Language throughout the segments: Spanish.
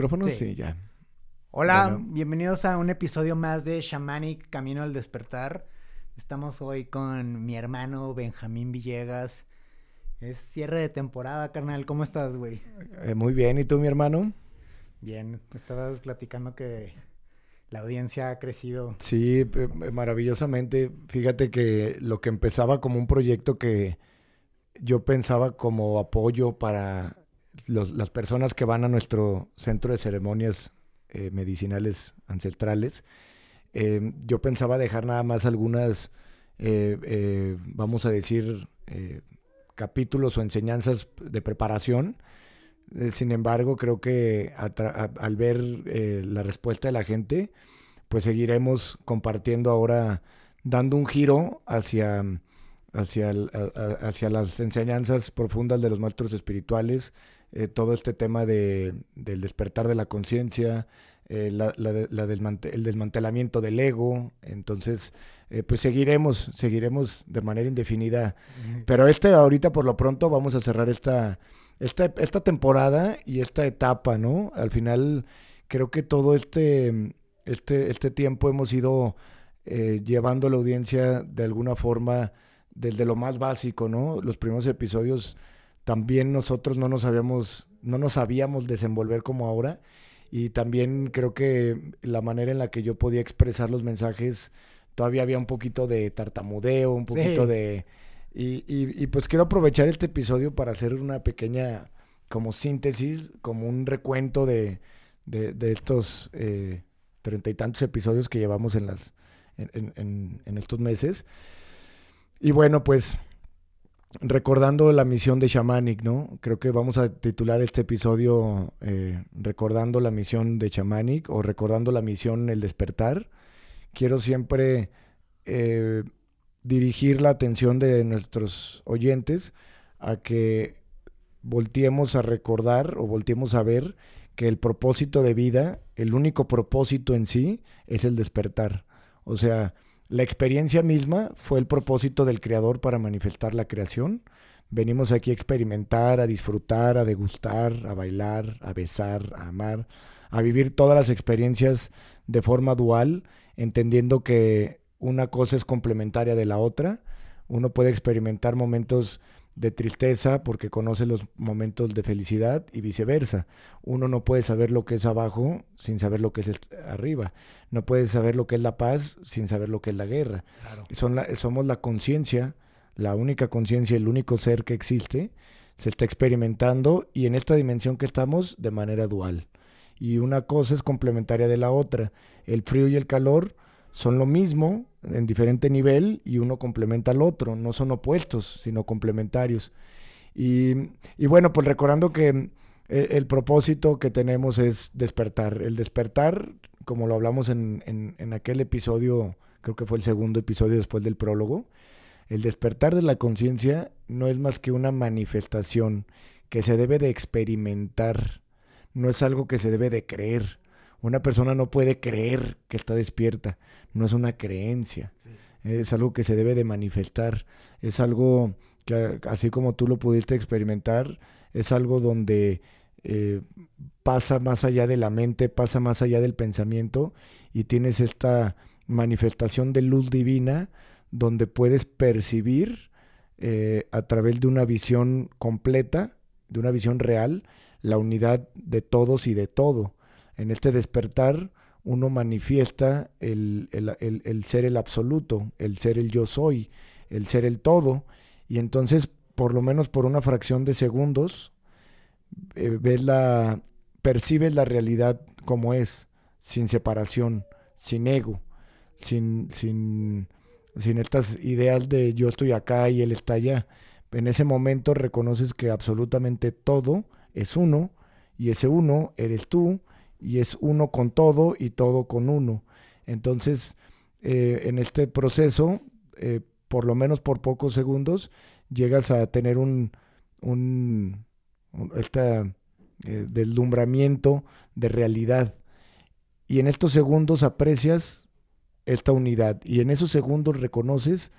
micrófono? Sí. Sí, ya. Hola, Bueno. bienvenidos a un episodio más de Shamanic Camino al Despertar. Estamos hoy con mi hermano Benjamín Villegas. Es cierre de temporada, carnal. ¿Cómo estás, güey? Eh, muy bien, ¿y tú, mi hermano? Bien, estabas platicando que la audiencia ha crecido. Sí, eh, maravillosamente. Fíjate que lo que empezaba como un proyecto que yo pensaba como apoyo para las personas que van a nuestro centro de ceremonias eh, medicinales ancestrales, eh, yo pensaba dejar nada más algunas, eh, vamos a decir, capítulos o enseñanzas de preparación. Sin embargo, creo que al ver la respuesta de la gente, pues seguiremos compartiendo ahora, dando un giro hacia, hacia, hacia las enseñanzas profundas de los maestros espirituales, eh, todo este tema de, del despertar de la conciencia, eh, la- la de- la desmante- el desmantelamiento del ego. Entonces, eh, pues seguiremos, seguiremos de manera indefinida. Pero este ahorita por lo pronto vamos a cerrar esta, esta, esta temporada y esta etapa, ¿no? Al final creo que todo este, este, este tiempo hemos ido eh, llevando a la audiencia de alguna forma desde lo más básico, ¿no? Los primeros episodios también nosotros no nos habíamos, no nos sabíamos desenvolver como ahora. Y también creo que la manera en la que yo podía expresar los mensajes, todavía había un poquito de tartamudeo, un poquito Sí. de... Y, y- y pues quiero aprovechar este episodio para hacer una pequeña como síntesis, como un recuento de, de, de estos eh, treinta y tantos episodios que llevamos en las en- en estos meses. Y bueno, pues recordando la misión de Shamanic, ¿no? Creo que vamos a titular este episodio eh, recordando la misión de Shamanic o recordando la misión El despertar. Quiero siempre eh, dirigir la atención de nuestros oyentes a que volteemos a recordar o volteemos a ver que el propósito de vida, el único propósito en sí, es el despertar. O sea, la experiencia misma fue el propósito del creador para manifestar la creación. Venimos aquí a experimentar, a disfrutar, a degustar, a bailar, a besar, a amar, a vivir todas las experiencias de forma dual, entendiendo que una cosa es complementaria de la otra. Uno puede experimentar momentos de tristeza porque conoce los momentos de felicidad y viceversa. Uno no puede saber lo que es abajo sin saber lo que es arriba. No puede saber lo que es la paz sin saber lo que es la guerra. Claro. Son la- somos la conciencia, la única conciencia, el único ser que existe, se está experimentando y en esta dimensión que estamos de manera dual. Y una cosa es complementaria de la otra. El frío y el calor son lo mismo en diferente nivel y uno complementa al otro, no son opuestos, sino complementarios. Y, y bueno, pues recordando que eh, el propósito que tenemos es despertar. El despertar, como lo hablamos en, en- en aquel episodio, creo que fue el segundo episodio después del prólogo, el despertar de la conciencia no es más que una manifestación que se debe de experimentar, no es algo que se debe de creer. Una persona no puede creer que está despierta, no es una creencia, es algo que se debe de manifestar, es algo que así como tú lo pudiste experimentar, es algo donde eh, pasa más allá de la mente, pasa más allá del pensamiento y tienes esta manifestación de luz divina donde puedes percibir eh, a través de una visión completa, de una visión real, la unidad de todos y de todo. En este despertar uno manifiesta el, el- el- ser el absoluto, el ser el yo soy, el ser el todo, y entonces por lo menos por una fracción de segundos eh, ves la, percibes la realidad como es, sin separación, sin ego, sin, sin, sin estas ideas de yo estoy acá y él está allá. En ese momento reconoces que absolutamente todo es uno y ese uno eres tú y es uno con todo y todo con uno. Entonces, eh, en este proceso, eh, por lo menos por pocos segundos, llegas a tener un, un, esta, eh, deslumbramiento de realidad. Y en estos segundos aprecias esta unidad. Y en esos segundos reconoces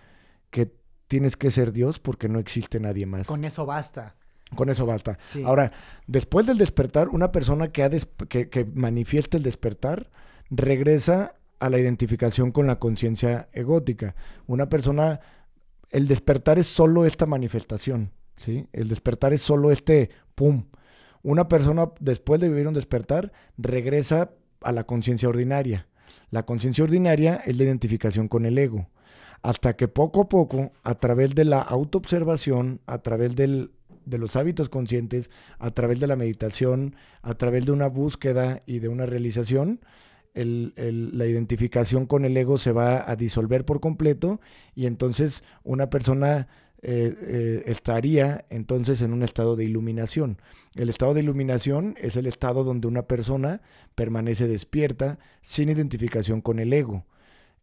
que tienes que ser Dios porque no existe nadie más. Con eso basta. Con eso basta. Ahora, después del despertar, una persona que, ha que, que manifiesta el despertar regresa a la identificación con la conciencia egótica. Una persona, el despertar es solo esta manifestación, ¿sí? El despertar es solo este pum. Una persona, después de vivir un despertar, regresa a la conciencia ordinaria. La conciencia ordinaria es la identificación con el ego. Hasta que poco a poco, a través de la autoobservación, a través del de los hábitos conscientes, a través de la meditación, a través de una búsqueda y de una realización, la identificación con el ego se va a disolver por completo y entonces una persona eh, eh, estaría entonces en un estado de iluminación. El estado de iluminación es el estado donde una persona permanece despierta sin identificación con el ego.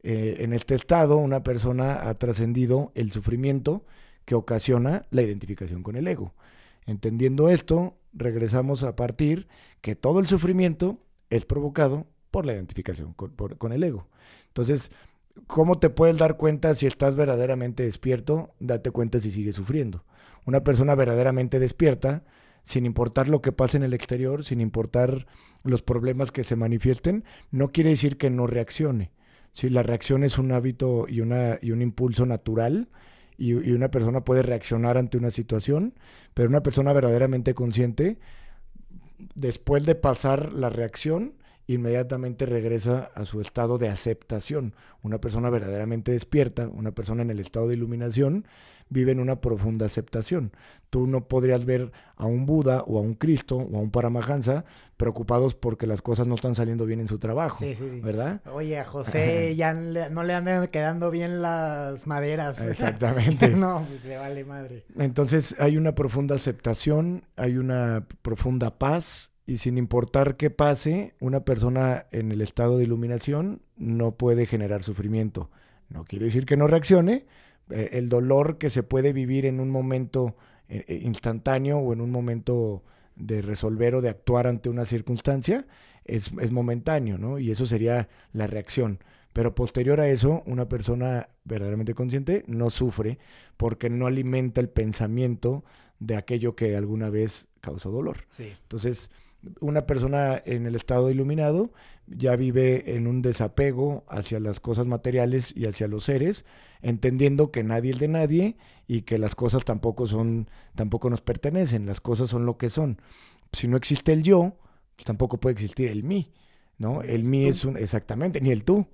Eh, en este estado una persona ha trascendido el sufrimiento que ocasiona la identificación con el ego. Entendiendo esto, regresamos a partir que todo el sufrimiento es provocado por la identificación con, el ego. Entonces, ¿cómo te puedes dar cuenta si estás verdaderamente despierto? Date cuenta si sigues sufriendo. Una persona verdaderamente despierta, sin importar lo que pase en el exterior, sin importar los problemas que se manifiesten, no quiere decir que no reaccione. Si la reacción es un hábito y, una, y un impulso natural, y, una persona puede reaccionar ante una situación, pero una persona verdaderamente consciente, después de pasar la reacción, inmediatamente regresa a su estado de aceptación. Una persona verdaderamente despierta, una persona en el estado de iluminación, vive en una profunda aceptación. Tú no podrías ver a un Buda o a un Cristo o a un Paramahansa preocupados porque las cosas no están saliendo bien en su trabajo, sí, sí, ¿verdad? Oye, a José ya no le andan quedando bien las maderas. Exactamente. no, pues le vale madre. Entonces hay una profunda aceptación, hay una profunda paz y sin importar qué pase, una persona en el estado de iluminación no puede generar sufrimiento. No quiere decir que no reaccione, eh, el dolor que se puede vivir en un momento eh, eh, instantáneo o en un momento de resolver o de actuar ante una circunstancia es, es, momentáneo, ¿no? Y eso sería la reacción. Pero posterior a eso, una persona verdaderamente consciente no sufre porque no alimenta el pensamiento de aquello que alguna vez causó dolor. Sí. Entonces, una persona en el estado iluminado ya vive en un desapego hacia las cosas materiales y hacia los seres, entendiendo que nadie es de nadie y que las cosas tampoco son, tampoco nos pertenecen, las cosas son lo que son. Si no existe el yo, pues tampoco puede existir el mí, ¿no? El, mí es un, exactamente, ni el tú.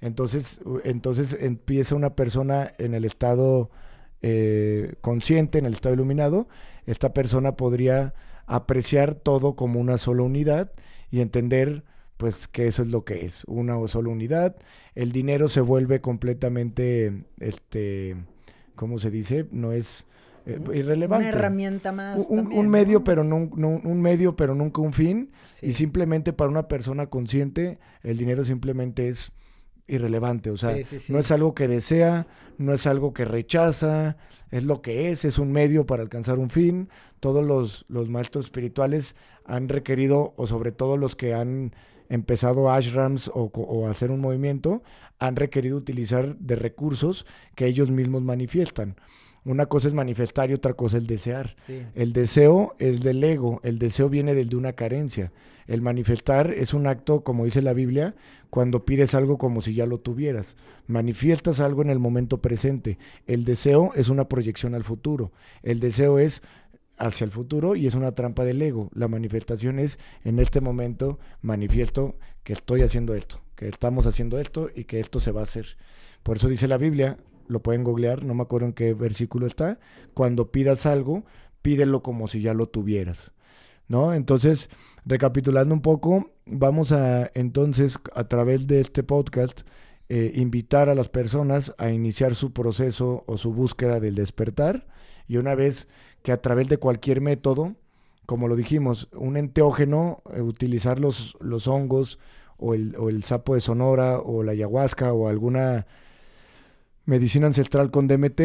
Entonces, entonces empieza una persona en el estado eh, consciente, en el estado iluminado, esta persona podría apreciar todo como una sola unidad y entender pues que eso es lo que es, una o sola unidad. El dinero se vuelve completamente, este, ¿cómo se dice? No es eh, irrelevante. Una herramienta más. Un, medio, pero no, un medio, pero nunca un fin. Y simplemente para una persona consciente, el dinero simplemente es irrelevante. O sea, no es algo que desea, no es algo que rechaza, es lo que es, es un medio para alcanzar un fin. Todos los, los maestros espirituales han requerido, o sobre todo los que han empezado ashrams o, o, hacer un movimiento, han requerido utilizar de recursos que ellos mismos manifiestan. Una cosa es manifestar y otra cosa es desear. El deseo es del ego, el deseo viene del de una carencia. El manifestar es un acto, como dice la Biblia, cuando pides algo como si ya lo tuvieras. Manifiestas algo en el momento presente. El deseo es una proyección al futuro. El deseo es hacia el futuro y es una trampa del ego. La manifestación es en este momento manifiesto que estoy haciendo esto, que estamos haciendo esto y que esto se va a hacer. Por eso dice la Biblia, lo pueden googlear, no me acuerdo en qué versículo está, cuando pidas algo, pídelo como si ya lo tuvieras. ¿No? Entonces, recapitulando un poco, vamos a entonces a través de este podcast eh, invitar a las personas a iniciar su proceso o su búsqueda del despertar y una vez que a través de cualquier método, como lo dijimos, un enteógeno, eh, utilizar los, los hongos o el, o el sapo de Sonora o la ayahuasca o alguna medicina ancestral con DMT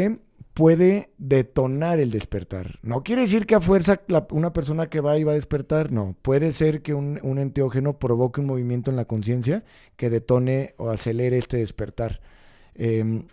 puede detonar el despertar. No quiere decir que a fuerza una persona que va y va a despertar, no. Puede ser que un, un enteógeno provoque un movimiento en la conciencia que detone o acelere este despertar. Em,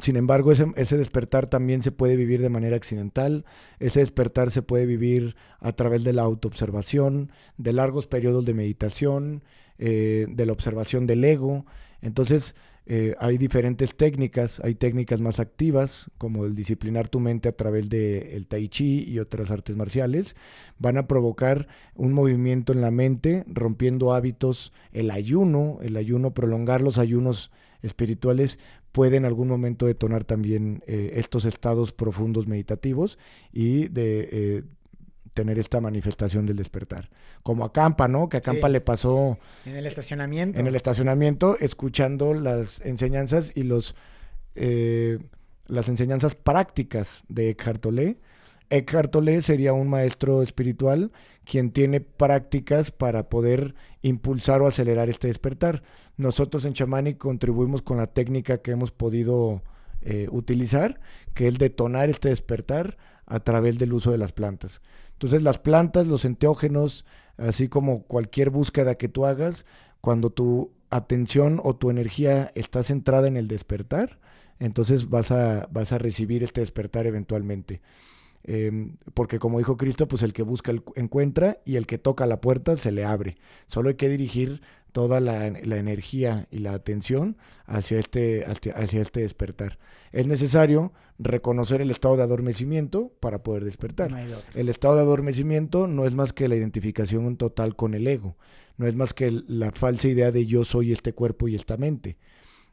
Sin embargo, ese, ese, despertar también se puede vivir de manera accidental, ese despertar se puede vivir a través de la autoobservación, de largos periodos de meditación, eh, de la observación del ego. Entonces, eh, hay diferentes técnicas, hay técnicas más activas, como el disciplinar tu mente a través del tai chi y otras artes marciales, van a provocar un movimiento en la mente, rompiendo hábitos, el ayuno, el ayuno, prolongar los ayunos espirituales puede en algún momento detonar también eh, estos estados profundos meditativos y de eh, tener esta manifestación del despertar. Como a Campa, ¿no? Que a Campa le pasó... En el estacionamiento. En el estacionamiento, escuchando las enseñanzas y los... Eh, las enseñanzas prácticas de Eckhart Tolle. Eckhart Tolle sería un maestro espiritual quien tiene prácticas para poder impulsar o acelerar este despertar. Nosotros en Chamani contribuimos con la técnica que hemos podido eh, utilizar, que es detonar este despertar a través del uso de las plantas. Entonces las plantas, los enteógenos, así como cualquier búsqueda que tú hagas, cuando tu atención o tu energía está centrada en el despertar, entonces vas a, vas a recibir este despertar eventualmente. Em, porque como dijo Cristo, pues el que busca encuentra y el que toca la puerta se le abre. Solo hay que dirigir toda la, energía y la atención hacia este, hacia este despertar. Es necesario reconocer el estado de adormecimiento para poder despertar. el estado de adormecimiento no es más que la identificación total con el ego, no es más que la falsa idea de yo soy este cuerpo y esta mente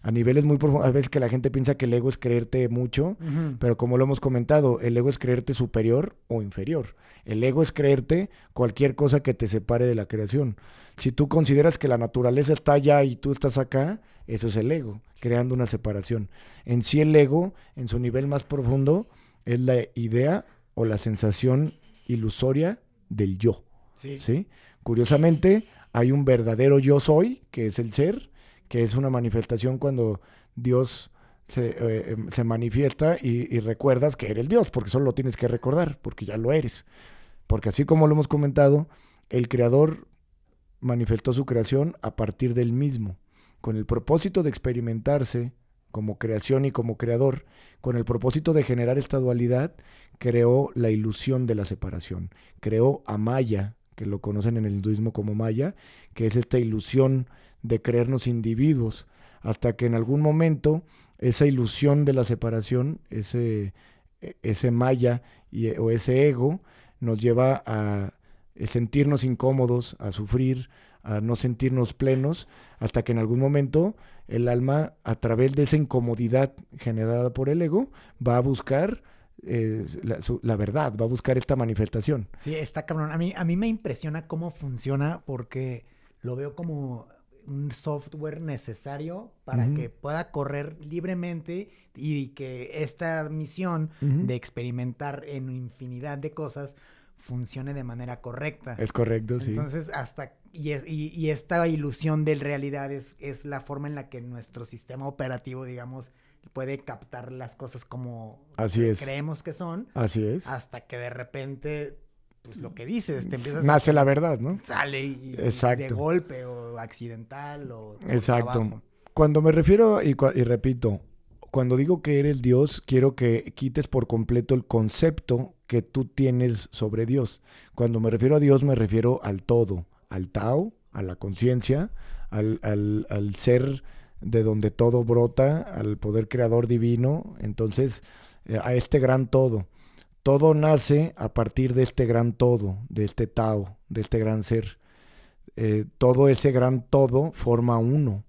a niveles muy profundos. A veces que la gente piensa que el ego es creerte mucho, pero como lo hemos comentado, el ego es creerte superior o inferior. El ego es creerte cualquier cosa que te separe de la creación. Si tú consideras que la naturaleza está allá y tú estás acá, eso es el ego, creando una separación. En sí el ego, en su nivel más profundo, es la idea o la sensación ilusoria del yo. ¿sí? Curiosamente, hay un verdadero yo soy, que es el ser, que es una manifestación cuando Dios se, eh, em, se manifiesta y, recuerdas que eres Dios, porque solo lo tienes que recordar, porque ya lo eres. Porque así como lo hemos comentado, el Creador manifestó su creación a partir del mismo, con el propósito de experimentarse como creación y como creador, con el propósito de generar esta dualidad, creó la ilusión de la separación, creó a Maya, que lo conocen en el hinduismo como Maya, que es esta ilusión de creernos individuos, hasta que en algún momento esa ilusión de la separación, ese, e, ese maya y, o ese ego, nos lleva a sentirnos incómodos, a sufrir, a no sentirnos plenos, hasta que en algún momento el alma, a través de esa incomodidad generada por el ego, va a buscar eh, la, la, verdad, va a buscar esta manifestación. Sí, está cabrón. A mí, a mí me impresiona cómo funciona porque lo veo como un software necesario para que pueda correr libremente y que esta misión de experimentar en infinidad de cosas funcione de manera correcta. Es correcto, sí. Entonces, hasta, y, y, esta ilusión de realidad es, es, la forma en la que nuestro sistema operativo, digamos, puede captar las cosas como Así creemos que son. Así es. Hasta que de repente pues lo que dices, te empiezas Nace la verdad, ¿no? Sale y, de golpe o accidental o... Exacto. Cuando me refiero, y, y repito, cuando digo que eres Dios, quiero que quites por completo el concepto que tú tienes sobre Dios. Cuando me refiero a Dios, me refiero al todo, al Tao, a la conciencia, al, al, al, ser de donde todo brota, al poder creador divino, entonces eh, a este gran todo. Todo nace a partir de este gran todo, de este Tao, de este gran ser. Eh, todo ese gran todo forma uno.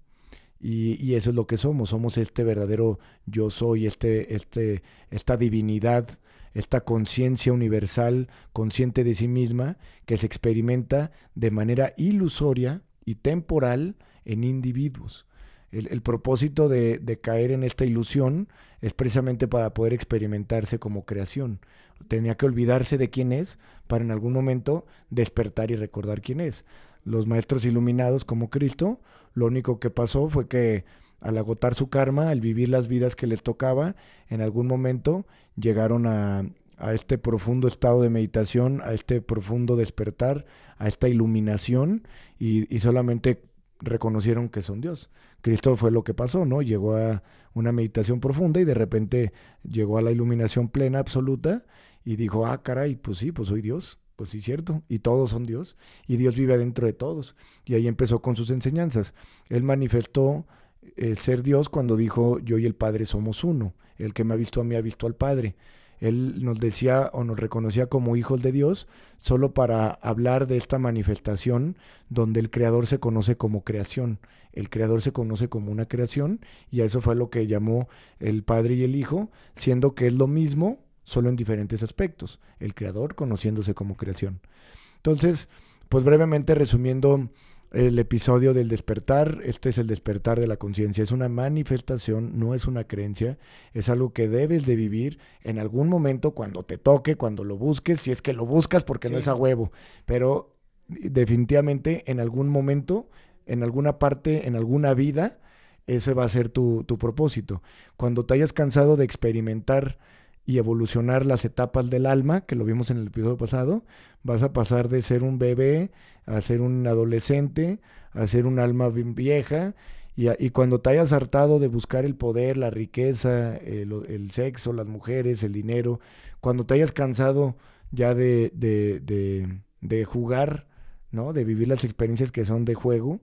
Y, eso es lo que somos. Somos este verdadero yo soy, este, este, esta divinidad, esta conciencia universal, consciente de sí misma, que se experimenta de manera ilusoria y temporal en individuos. El, propósito de, de, caer en esta ilusión es precisamente para poder experimentarse como creación. Tenía que olvidarse de quién es para en algún momento despertar y recordar quién es. Los maestros iluminados como Cristo, lo único que pasó fue que al agotar su karma, al vivir las vidas que les tocaba, en algún momento llegaron a, a este profundo estado de meditación, a este profundo despertar, a esta iluminación y, y solamente reconocieron que son Dios. Cristo fue lo que pasó, ¿no? Llegó a una meditación profunda y de repente llegó a la iluminación plena, absoluta, y dijo, ah, caray, pues sí, pues soy Dios. Pues sí, cierto. Y todos son Dios. Y Dios vive adentro de todos. Y ahí empezó con sus enseñanzas. Él manifestó eh, ser Dios cuando dijo, yo y el Padre somos uno. El que me ha visto a mí ha visto al Padre. Él nos decía o nos reconocía como hijos de Dios solo para hablar de esta manifestación donde el creador se conoce como creación. El creador se conoce como una creación y a eso fue lo que llamó el Padre y el Hijo, siendo que es lo mismo, solo en diferentes aspectos. El creador conociéndose como creación. Entonces, pues brevemente resumiendo, el episodio del despertar. Este es el despertar de la conciencia. Es una manifestación, no es una creencia. Es algo que debes de vivir en algún momento cuando te toque, cuando lo busques, si es que lo buscas porque no es a huevo. Pero definitivamente en algún momento, en alguna parte, en alguna vida, ese va a ser tu, tu propósito. Cuando te hayas cansado de experimentar y evolucionar las etapas del alma, que lo vimos en el episodio pasado, vas a pasar de ser un bebé a ser un adolescente, a ser un alma vieja, y, y cuando te hayas hartado de buscar el poder, la riqueza, el, el, sexo, las mujeres, el dinero, cuando te hayas cansado ya de, de, de, de jugar, ¿no? De vivir las experiencias que son de juego,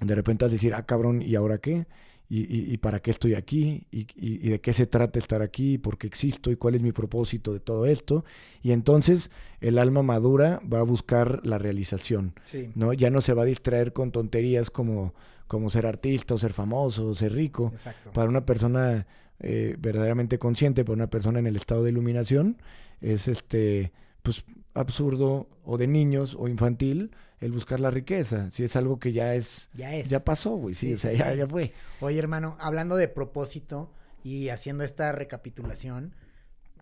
de repente vas a decir, ah, cabrón, ¿y ahora qué? Y, y, para qué estoy aquí y, y, de qué se trata estar aquí, por qué existo y cuál es mi propósito de todo esto. Y entonces el alma madura va a buscar la realización, ¿no? Ya no se va a distraer con tonterías como, como ser artista o ser famoso o ser rico. Para una persona eh, verdaderamente consciente, para una persona en el estado de iluminación, es este, pues absurdo o de niños o infantil el buscar la riqueza. Si es algo que ya es. Ya es. Ya pasó, güey. Sí, o sea, ya, ya, fue. Oye, hermano, hablando de propósito y haciendo esta recapitulación,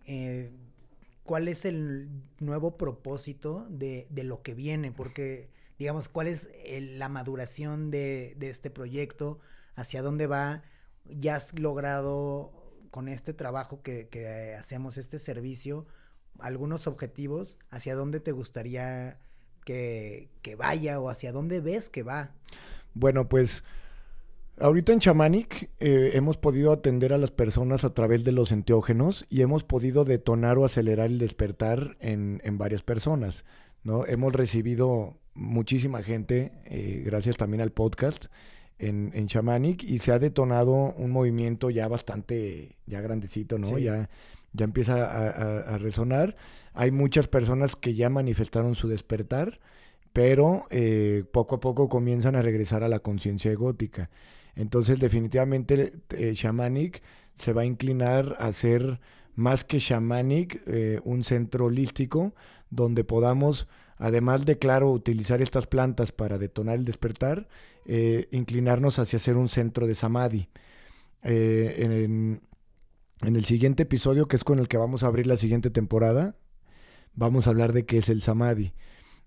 eh, ¿cuál es el nuevo propósito de, de, lo que viene? Porque, digamos, ¿cuál es el, la maduración de, de este proyecto? ¿Hacia dónde va? ¿Ya has logrado con este trabajo que, que hacemos, este servicio, algunos objetivos? ¿Hacia dónde te gustaría que, vaya o hacia dónde ves que va? Bueno, pues ahorita en Chamanic eh, hemos podido atender a las personas a través de los enteógenos y hemos podido detonar o acelerar el despertar en, en varias personas. ¿no? Hemos recibido muchísima gente, eh, gracias también al podcast, en, en Shamanic y se ha detonado un movimiento ya bastante, ya grandecito, ¿no? Ya ya empieza a, resonar. Hay muchas personas que ya manifestaron su despertar, pero eh, poco a poco comienzan a regresar a la conciencia egótica. Entonces, definitivamente, eh, Shamanic se va a inclinar a ser más que Shamanic, eh, un centro holístico donde podamos, además de, claro, utilizar estas plantas para detonar el despertar, inclinarnos hacia ser un centro de Samadhi. en el siguiente episodio, que es con el que vamos a abrir la siguiente temporada, vamos a hablar de qué es el samadhi.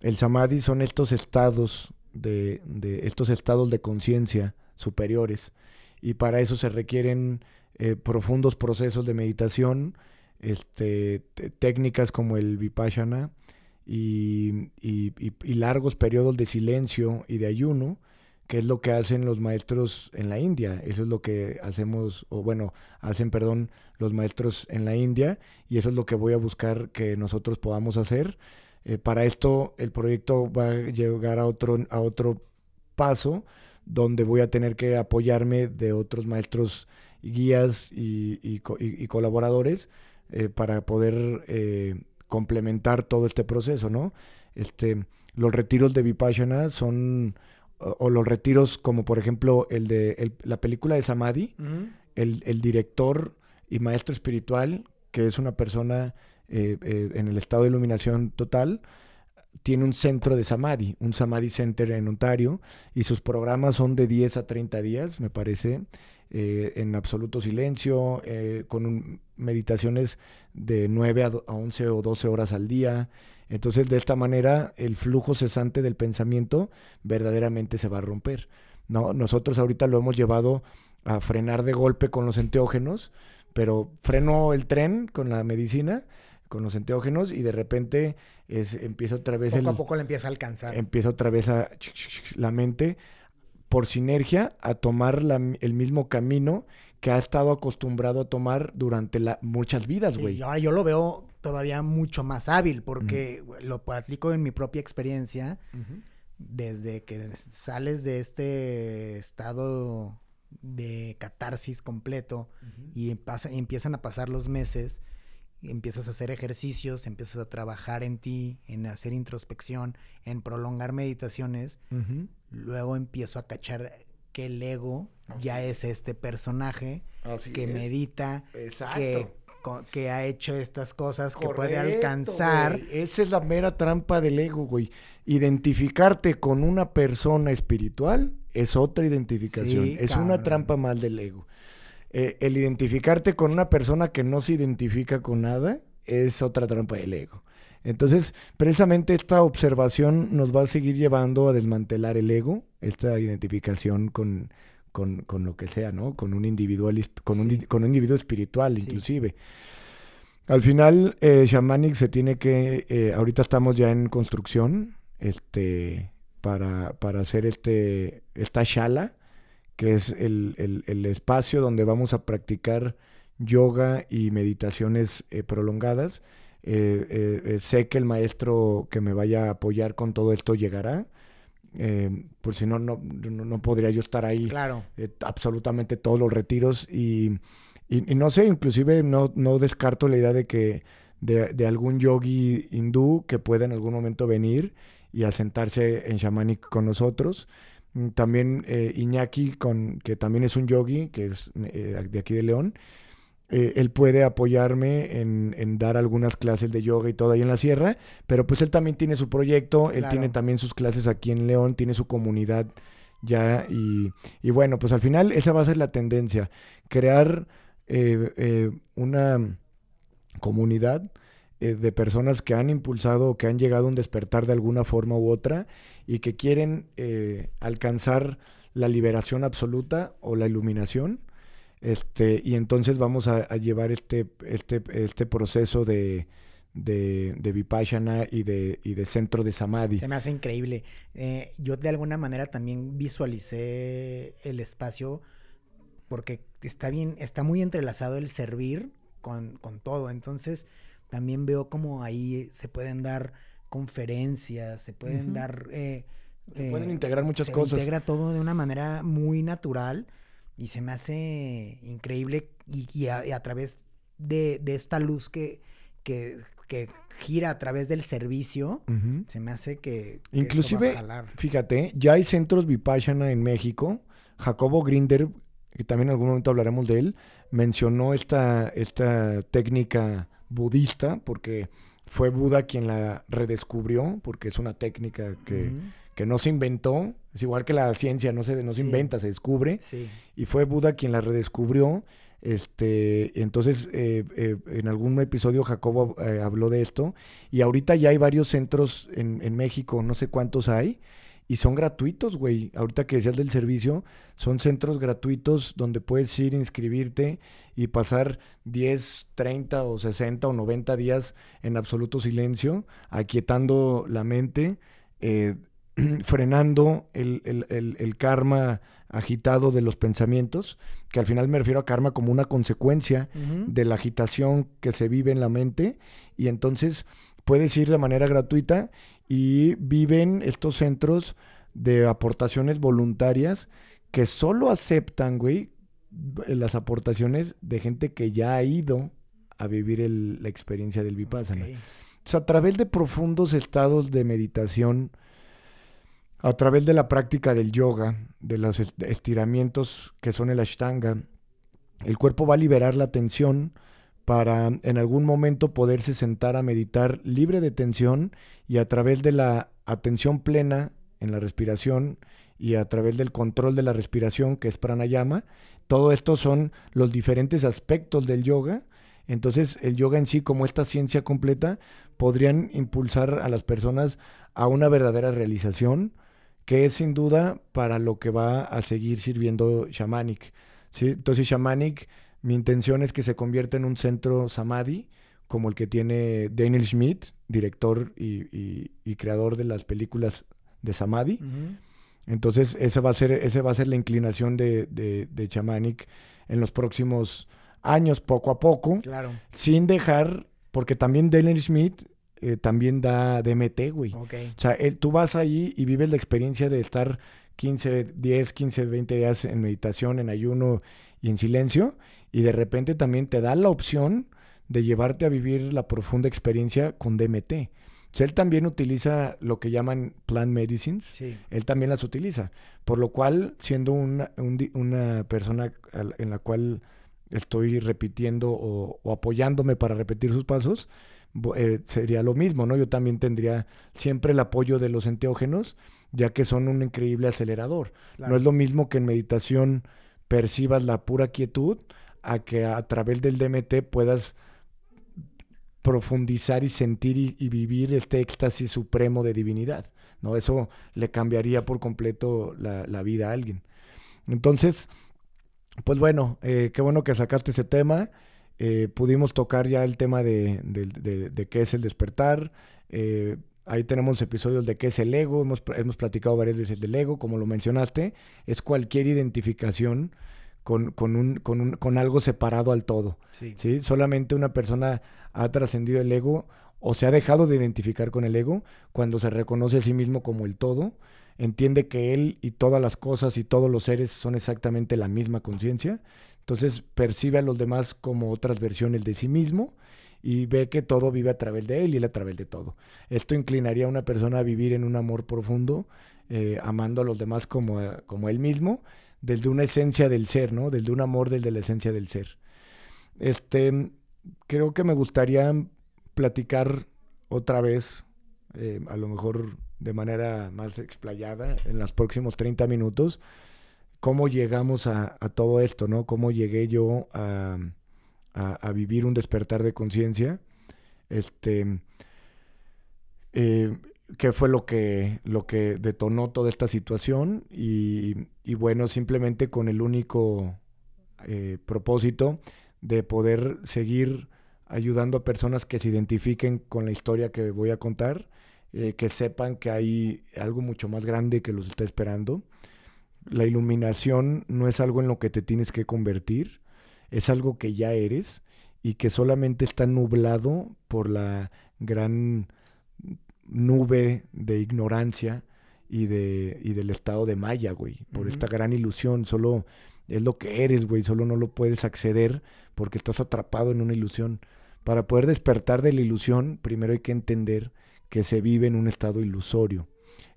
El samadhi son estos estados de, estos estados de conciencia superiores y para eso se requieren eh, profundos procesos de meditación, este, técnicas como el vipassana y largos periodos de silencio y de ayuno que es lo que hacen los maestros en la India. Eso es lo que hacemos, o bueno, hacen, perdón, los maestros en la India, y eso es lo que voy a buscar que nosotros podamos hacer. Eh, para esto, el proyecto va a llegar a otro, a otro paso, donde voy a tener que apoyarme de otros maestros, guías y, y, colaboradores eh, para poder eh, complementar todo este proceso, ¿no? Este, los retiros de Vipassana son o, los retiros como por ejemplo el de la película de Samadhi, el, director y maestro espiritual, que es una persona eh, eh, en el estado de iluminación total, tiene un centro de Samadhi, un Samadhi Center en Ontario, y sus programas son de 10 a 30 días, me parece, eh, en absoluto silencio, con meditaciones de 9 a 11 o 12 horas al día, entonces, de esta manera, el flujo cesante del pensamiento verdaderamente se va a romper. ¿no? Nosotros ahorita lo hemos llevado a frenar de golpe con los enteógenos, pero freno el tren con la medicina, con los enteógenos, y de repente es, empieza otra vez... Poco a poco le empieza a alcanzar. Empieza otra vez a... La mente por sinergia a tomar el mismo camino que ha estado acostumbrado a tomar durante la, muchas vidas, güey. ahora yo lo veo todavía mucho más hábil porque lo aplico en mi propia experiencia. Desde que sales de este estado de catarsis completo y, y empiezan a pasar los meses, empiezas a hacer ejercicios, empiezas a trabajar en ti, en hacer introspección, en prolongar meditaciones, luego empiezo a cachar que el ego ya es este personaje que medita, que, que ha hecho estas cosas, que puede alcanzar. Esa es la mera trampa del ego, güey. Identificarte con una persona espiritual es otra identificación. es una trampa mal del ego. Eh, el identificarte con una persona que no se identifica con nada es otra trampa del ego. Entonces, precisamente esta observación nos va a seguir llevando a desmantelar el ego, esta identificación con, con, lo que sea, ¿no? Con un, individual, con, un, con un individuo espiritual, inclusive. Al final, eh, Shamanic se tiene que, eh, ahorita estamos ya en construcción, este, para, para hacer este, esta shala, que es el, espacio donde vamos a practicar yoga y meditaciones eh, prolongadas. Eh, eh, sé que el maestro que me vaya a apoyar con todo esto llegará. por si no, no, no, podría yo estar ahí claro. absolutamente todos los retiros y, y, no sé, inclusive no, no descarto la idea de que de, de, algún yogi hindú que pueda en algún momento venir y asentarse en shamanic con nosotros. Mm, también eh, Iñaki, con, que también es un yogi, que es eh, de aquí de León, eh, él puede apoyarme en, dar algunas clases de yoga y todo ahí en la sierra, pero pues él también tiene su proyecto, él tiene también sus clases aquí en León, tiene su comunidad ya y, y bueno, pues al final esa va a ser la tendencia, crear una comunidad de personas que han impulsado o que han llegado a un despertar de alguna forma u otra y que quieren eh, alcanzar la liberación absoluta o la iluminación. Este, y entonces vamos a, llevar este, este, este proceso de, de, de Vipassana y de, y de centro de Samadhi. Se me hace increíble. Eh, yo de alguna manera también visualicé el espacio porque está bien, está muy entrelazado el servir con, con todo. Entonces también veo como ahí se pueden dar conferencias, se pueden dar... Eh, se pueden eh, integrar muchas cosas. Se integra todo de una manera muy natural y se me hace increíble y, a, través de, esta luz que, que, gira a través del servicio, se me hace que... Inclusive, fíjate, ya hay centros Vipassana en México. Jacobo Grinder, que también en algún momento hablaremos de él, mencionó esta, esta técnica budista porque fue Buda quien la redescubrió, porque es una técnica que, no se inventó, es igual que la ciencia, no se, no se inventa, se descubre, y fue Buda quien la redescubrió. Este, entonces, eh, eh, en algún episodio Jacobo eh, habló de esto, y ahorita ya hay varios centros en, en México, no sé cuántos hay, y son gratuitos, güey. Ahorita que decías del servicio, son centros gratuitos donde puedes ir, inscribirte y pasar 10, 30 o 60 o 90 días en absoluto silencio, aquietando la mente, eh, frenando el, karma agitado de los pensamientos, que al final me refiero a karma como una consecuencia de la agitación que se vive en la mente. Y entonces puedes ir de manera gratuita y viven estos centros de aportaciones voluntarias que solo aceptan, güey, las aportaciones de gente que ya ha ido a vivir la experiencia del vipassana. O sea, a través de profundos estados de meditación, a través de la práctica del yoga, de los estiramientos que son el ashtanga, el cuerpo va a liberar la tensión para en algún momento poderse sentar a meditar libre de tensión y a través de la atención plena en la respiración y a través del control de la respiración, que es pranayama. Todo esto son los diferentes aspectos del yoga. Entonces, el yoga en sí, como esta ciencia completa, podrían impulsar a las personas a una verdadera realización, que es sin duda para lo que va a seguir sirviendo Shamanic. ¿sí? Entonces, Shamanic mi intención es que se convierta en un centro samadhi, como el que tiene Daniel Schmidt, director y, creador de las películas de Samadhi. Entonces, esa va a ser, esa va a ser la inclinación de, de, de Chamanic en los próximos años, poco a poco. Claro. Sin dejar, porque también Daniel Smith eh, también da DMT, güey. Ok. O sea, él, tú vas ahí y vives la experiencia de estar 15, 10, 15, 20 días en meditación, en ayuno y en silencio, y de repente también te da la opción de llevarte a vivir la profunda experiencia con DMT. O sea, él también utiliza lo que llaman plant medicines, Sí. él también las utiliza, por lo cual, siendo una, un una persona en la cual estoy repitiendo o, o apoyándome para repetir sus pasos, eh, sería lo mismo, ¿no? Yo también tendría siempre el apoyo de los enteógenos, ya que son un increíble acelerador. Claro. No es lo mismo que en meditación percibas la pura quietud a que a través del DMT puedas profundizar y sentir y, vivir este éxtasis supremo de divinidad. ¿no? Eso le cambiaría por completo la, vida a alguien. Entonces, pues bueno, eh, qué bueno que sacaste ese tema. Eh, pudimos tocar ya el tema de, de- qué es el despertar. Eh, ahí tenemos episodios de qué es el ego. Hemos, hemos platicado varias veces del ego, como lo mencionaste. Es cualquier identificación con, con, un, con, un- con algo separado al todo. Sí. ¿sí? Solamente una persona ha trascendido el ego o se ha dejado de identificar con el ego cuando se reconoce a sí mismo como el todo, entiende que él y todas las cosas y todos los seres son exactamente la misma conciencia, entonces percibe a los demás como otras versiones de sí mismo y ve que todo vive a través de él y él a través de todo. Esto inclinaría a una persona a vivir en un amor profundo, eh, amando a los demás como, como él mismo, desde una esencia del ser, ¿no? Desde un amor desde la esencia del ser. Este, creo que me gustaría platicar otra vez, eh, a lo mejor de manera más explayada, en los próximos 30 minutos, cómo llegamos a, todo esto, ¿no? Cómo llegué yo a, a- a vivir un despertar de conciencia. Este, eh, qué fue lo que, lo que detonó toda esta situación y, y bueno, simplemente con el único eh, propósito de poder seguir ayudando a personas que se identifiquen con la historia que voy a contar, eh, que sepan que hay algo mucho más grande que los está esperando. La iluminación no es algo en lo que te tienes que convertir, es algo que ya eres y que solamente está nublado por la gran nube de ignorancia y, de, y del estado de Maya, güey, por esta gran ilusión, solo es lo que eres, güey, solo no lo puedes acceder porque estás atrapado en una ilusión. Para poder despertar de la ilusión, primero hay que entender que se vive en un estado ilusorio.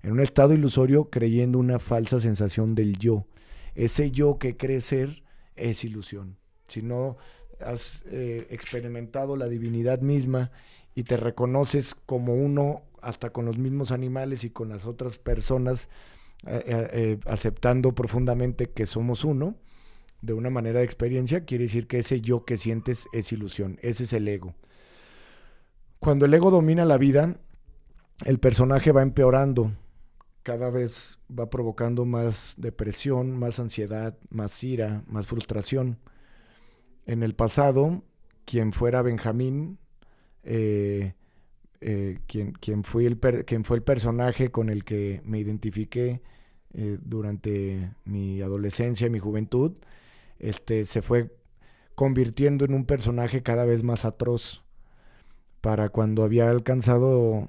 En un estado ilusorio creyendo una falsa sensación del yo. Ese yo que cree ser es ilusión. Si no has eh, experimentado la divinidad misma y te reconoces como uno hasta con los mismos animales y con las otras personas, eh, eh, eh, aceptando profundamente que somos uno, de una manera de experiencia, quiere decir que ese yo que sientes es ilusión, ese es el ego. Cuando el ego domina la vida, el personaje va empeorando, cada vez va provocando más depresión, más ansiedad, más ira, más frustración. En el pasado, quien fuera Benjamín, eh, eh, quien, quien, el per- quien fue el personaje con el que me identifiqué eh, durante mi adolescencia y mi juventud, este, se fue convirtiendo en un personaje cada vez más atroz. Para cuando había alcanzado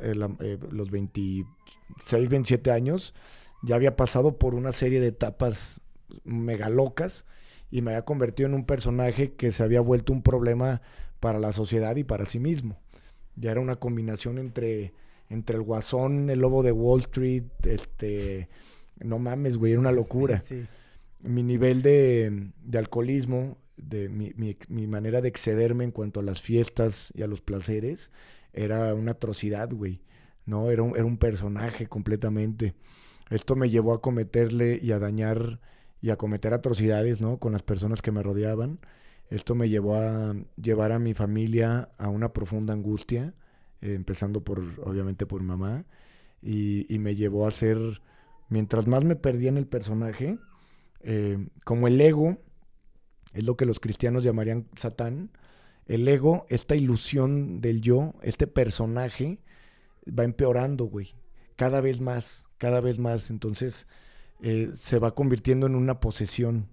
eh, eh, los 26, 27 años, ya había pasado por una serie de etapas mega locas y me había convertido en un personaje que se había vuelto un problema para la sociedad y para sí mismo. Ya era una combinación entre, entre el guasón, el lobo de Wall Street, este, no mames, güey, era una locura Sí. mi nivel de, de alcoholismo, de mi, mi- mi manera de excederme en cuanto a las fiestas y a los placeres, era una atrocidad, güey. No, era un, era un personaje completamente. Esto me llevó a cometerle y a dañar y a cometer atrocidades, ¿no? Con las personas que me rodeaban. Esto me llevó a llevar a mi familia a una profunda angustia, eh, empezando por, obviamente, por mamá. Y, me llevó a ser, mientras más me perdía en el personaje, eh, como el ego, es lo que los cristianos llamarían Satán, el ego, esta ilusión del yo, este personaje, va empeorando, güey. Cada vez más, cada vez más. Entonces eh, se va convirtiendo en una posesión.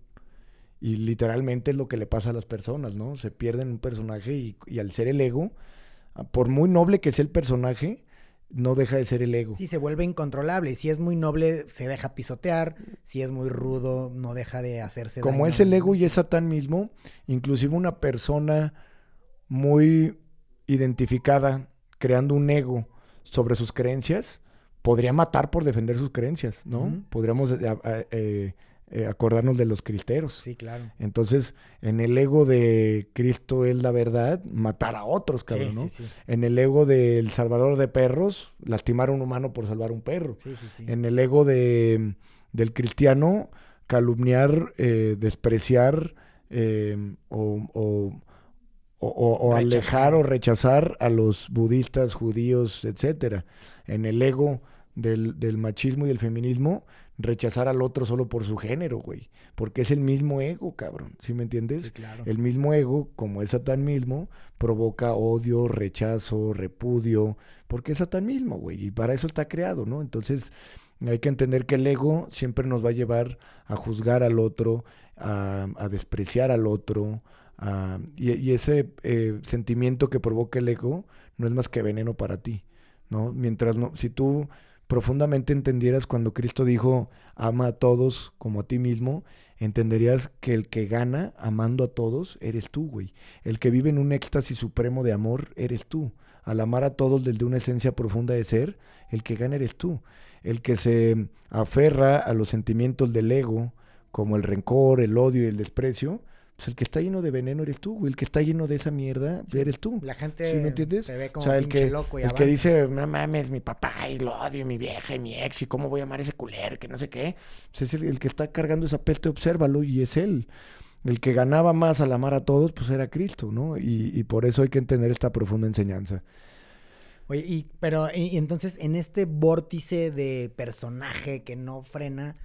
Y literalmente es lo que le pasa a las personas, ¿no? Se pierden un personaje y, y al ser el ego, por muy noble que sea el personaje, no deja de ser el ego. Sí, se vuelve incontrolable. Si es muy noble, se deja pisotear. Si es muy rudo, no deja de hacerse Como es el ego y es Satán mismo, inclusive una persona muy identificada, creando un ego sobre sus creencias, podría matar por defender sus creencias, ¿no? Podríamos eh, eh, eh, acordarnos de los cristeros. Sí, claro. Entonces, en el ego de Cristo es la verdad, matar a otros, cabrón, ¿no? En el ego del salvador de perros, lastimar a un humano por salvar un perro. En el ego de, del cristiano, calumniar, eh, despreciar eh, o, o, alejar o rechazar a los budistas, judíos, etcétera. En el ego del, del machismo y del feminismo, rechazar al otro solo por su género, güey. Porque es el mismo ego, cabrón. ¿Sí me entiendes? claro. El mismo ego, como es Satán mismo, provoca odio, rechazo, repudio, porque es Satán mismo, güey. Y para eso está creado, ¿no? Entonces, hay que entender que el ego siempre nos va a llevar a juzgar al otro, a, despreciar al otro. y, ese eh, sentimiento que provoca el ego no es más que veneno para ti, ¿no? Mientras no, si tú profundamente entendieras cuando Cristo dijo, ama a todos como a ti mismo, entenderías que el que gana amando a todos eres tú, güey. El que vive en un éxtasis supremo de amor eres tú. Al amar a todos desde una esencia profunda de ser, el que gana eres tú. El que se aferra a los sentimientos del ego, como el rencor, el odio y el desprecio, pues el que está lleno de veneno eres tú, güey. El que está lleno de esa mierda eres tú. La gente ¿Sí me entiendes? se ve como o sea, el que, loco y el que dice, no mames, mi papá y lo odio, mi vieja y mi ex, y cómo voy a amar a ese culero, que no sé qué. Pues es el, que está cargando esa peste, obsérvalo, y es él. El que ganaba más al amar a todos, pues era Cristo, ¿no? Y, y por eso hay que entender esta profunda enseñanza. Oye, y, pero y entonces en este vórtice de personaje que no frena,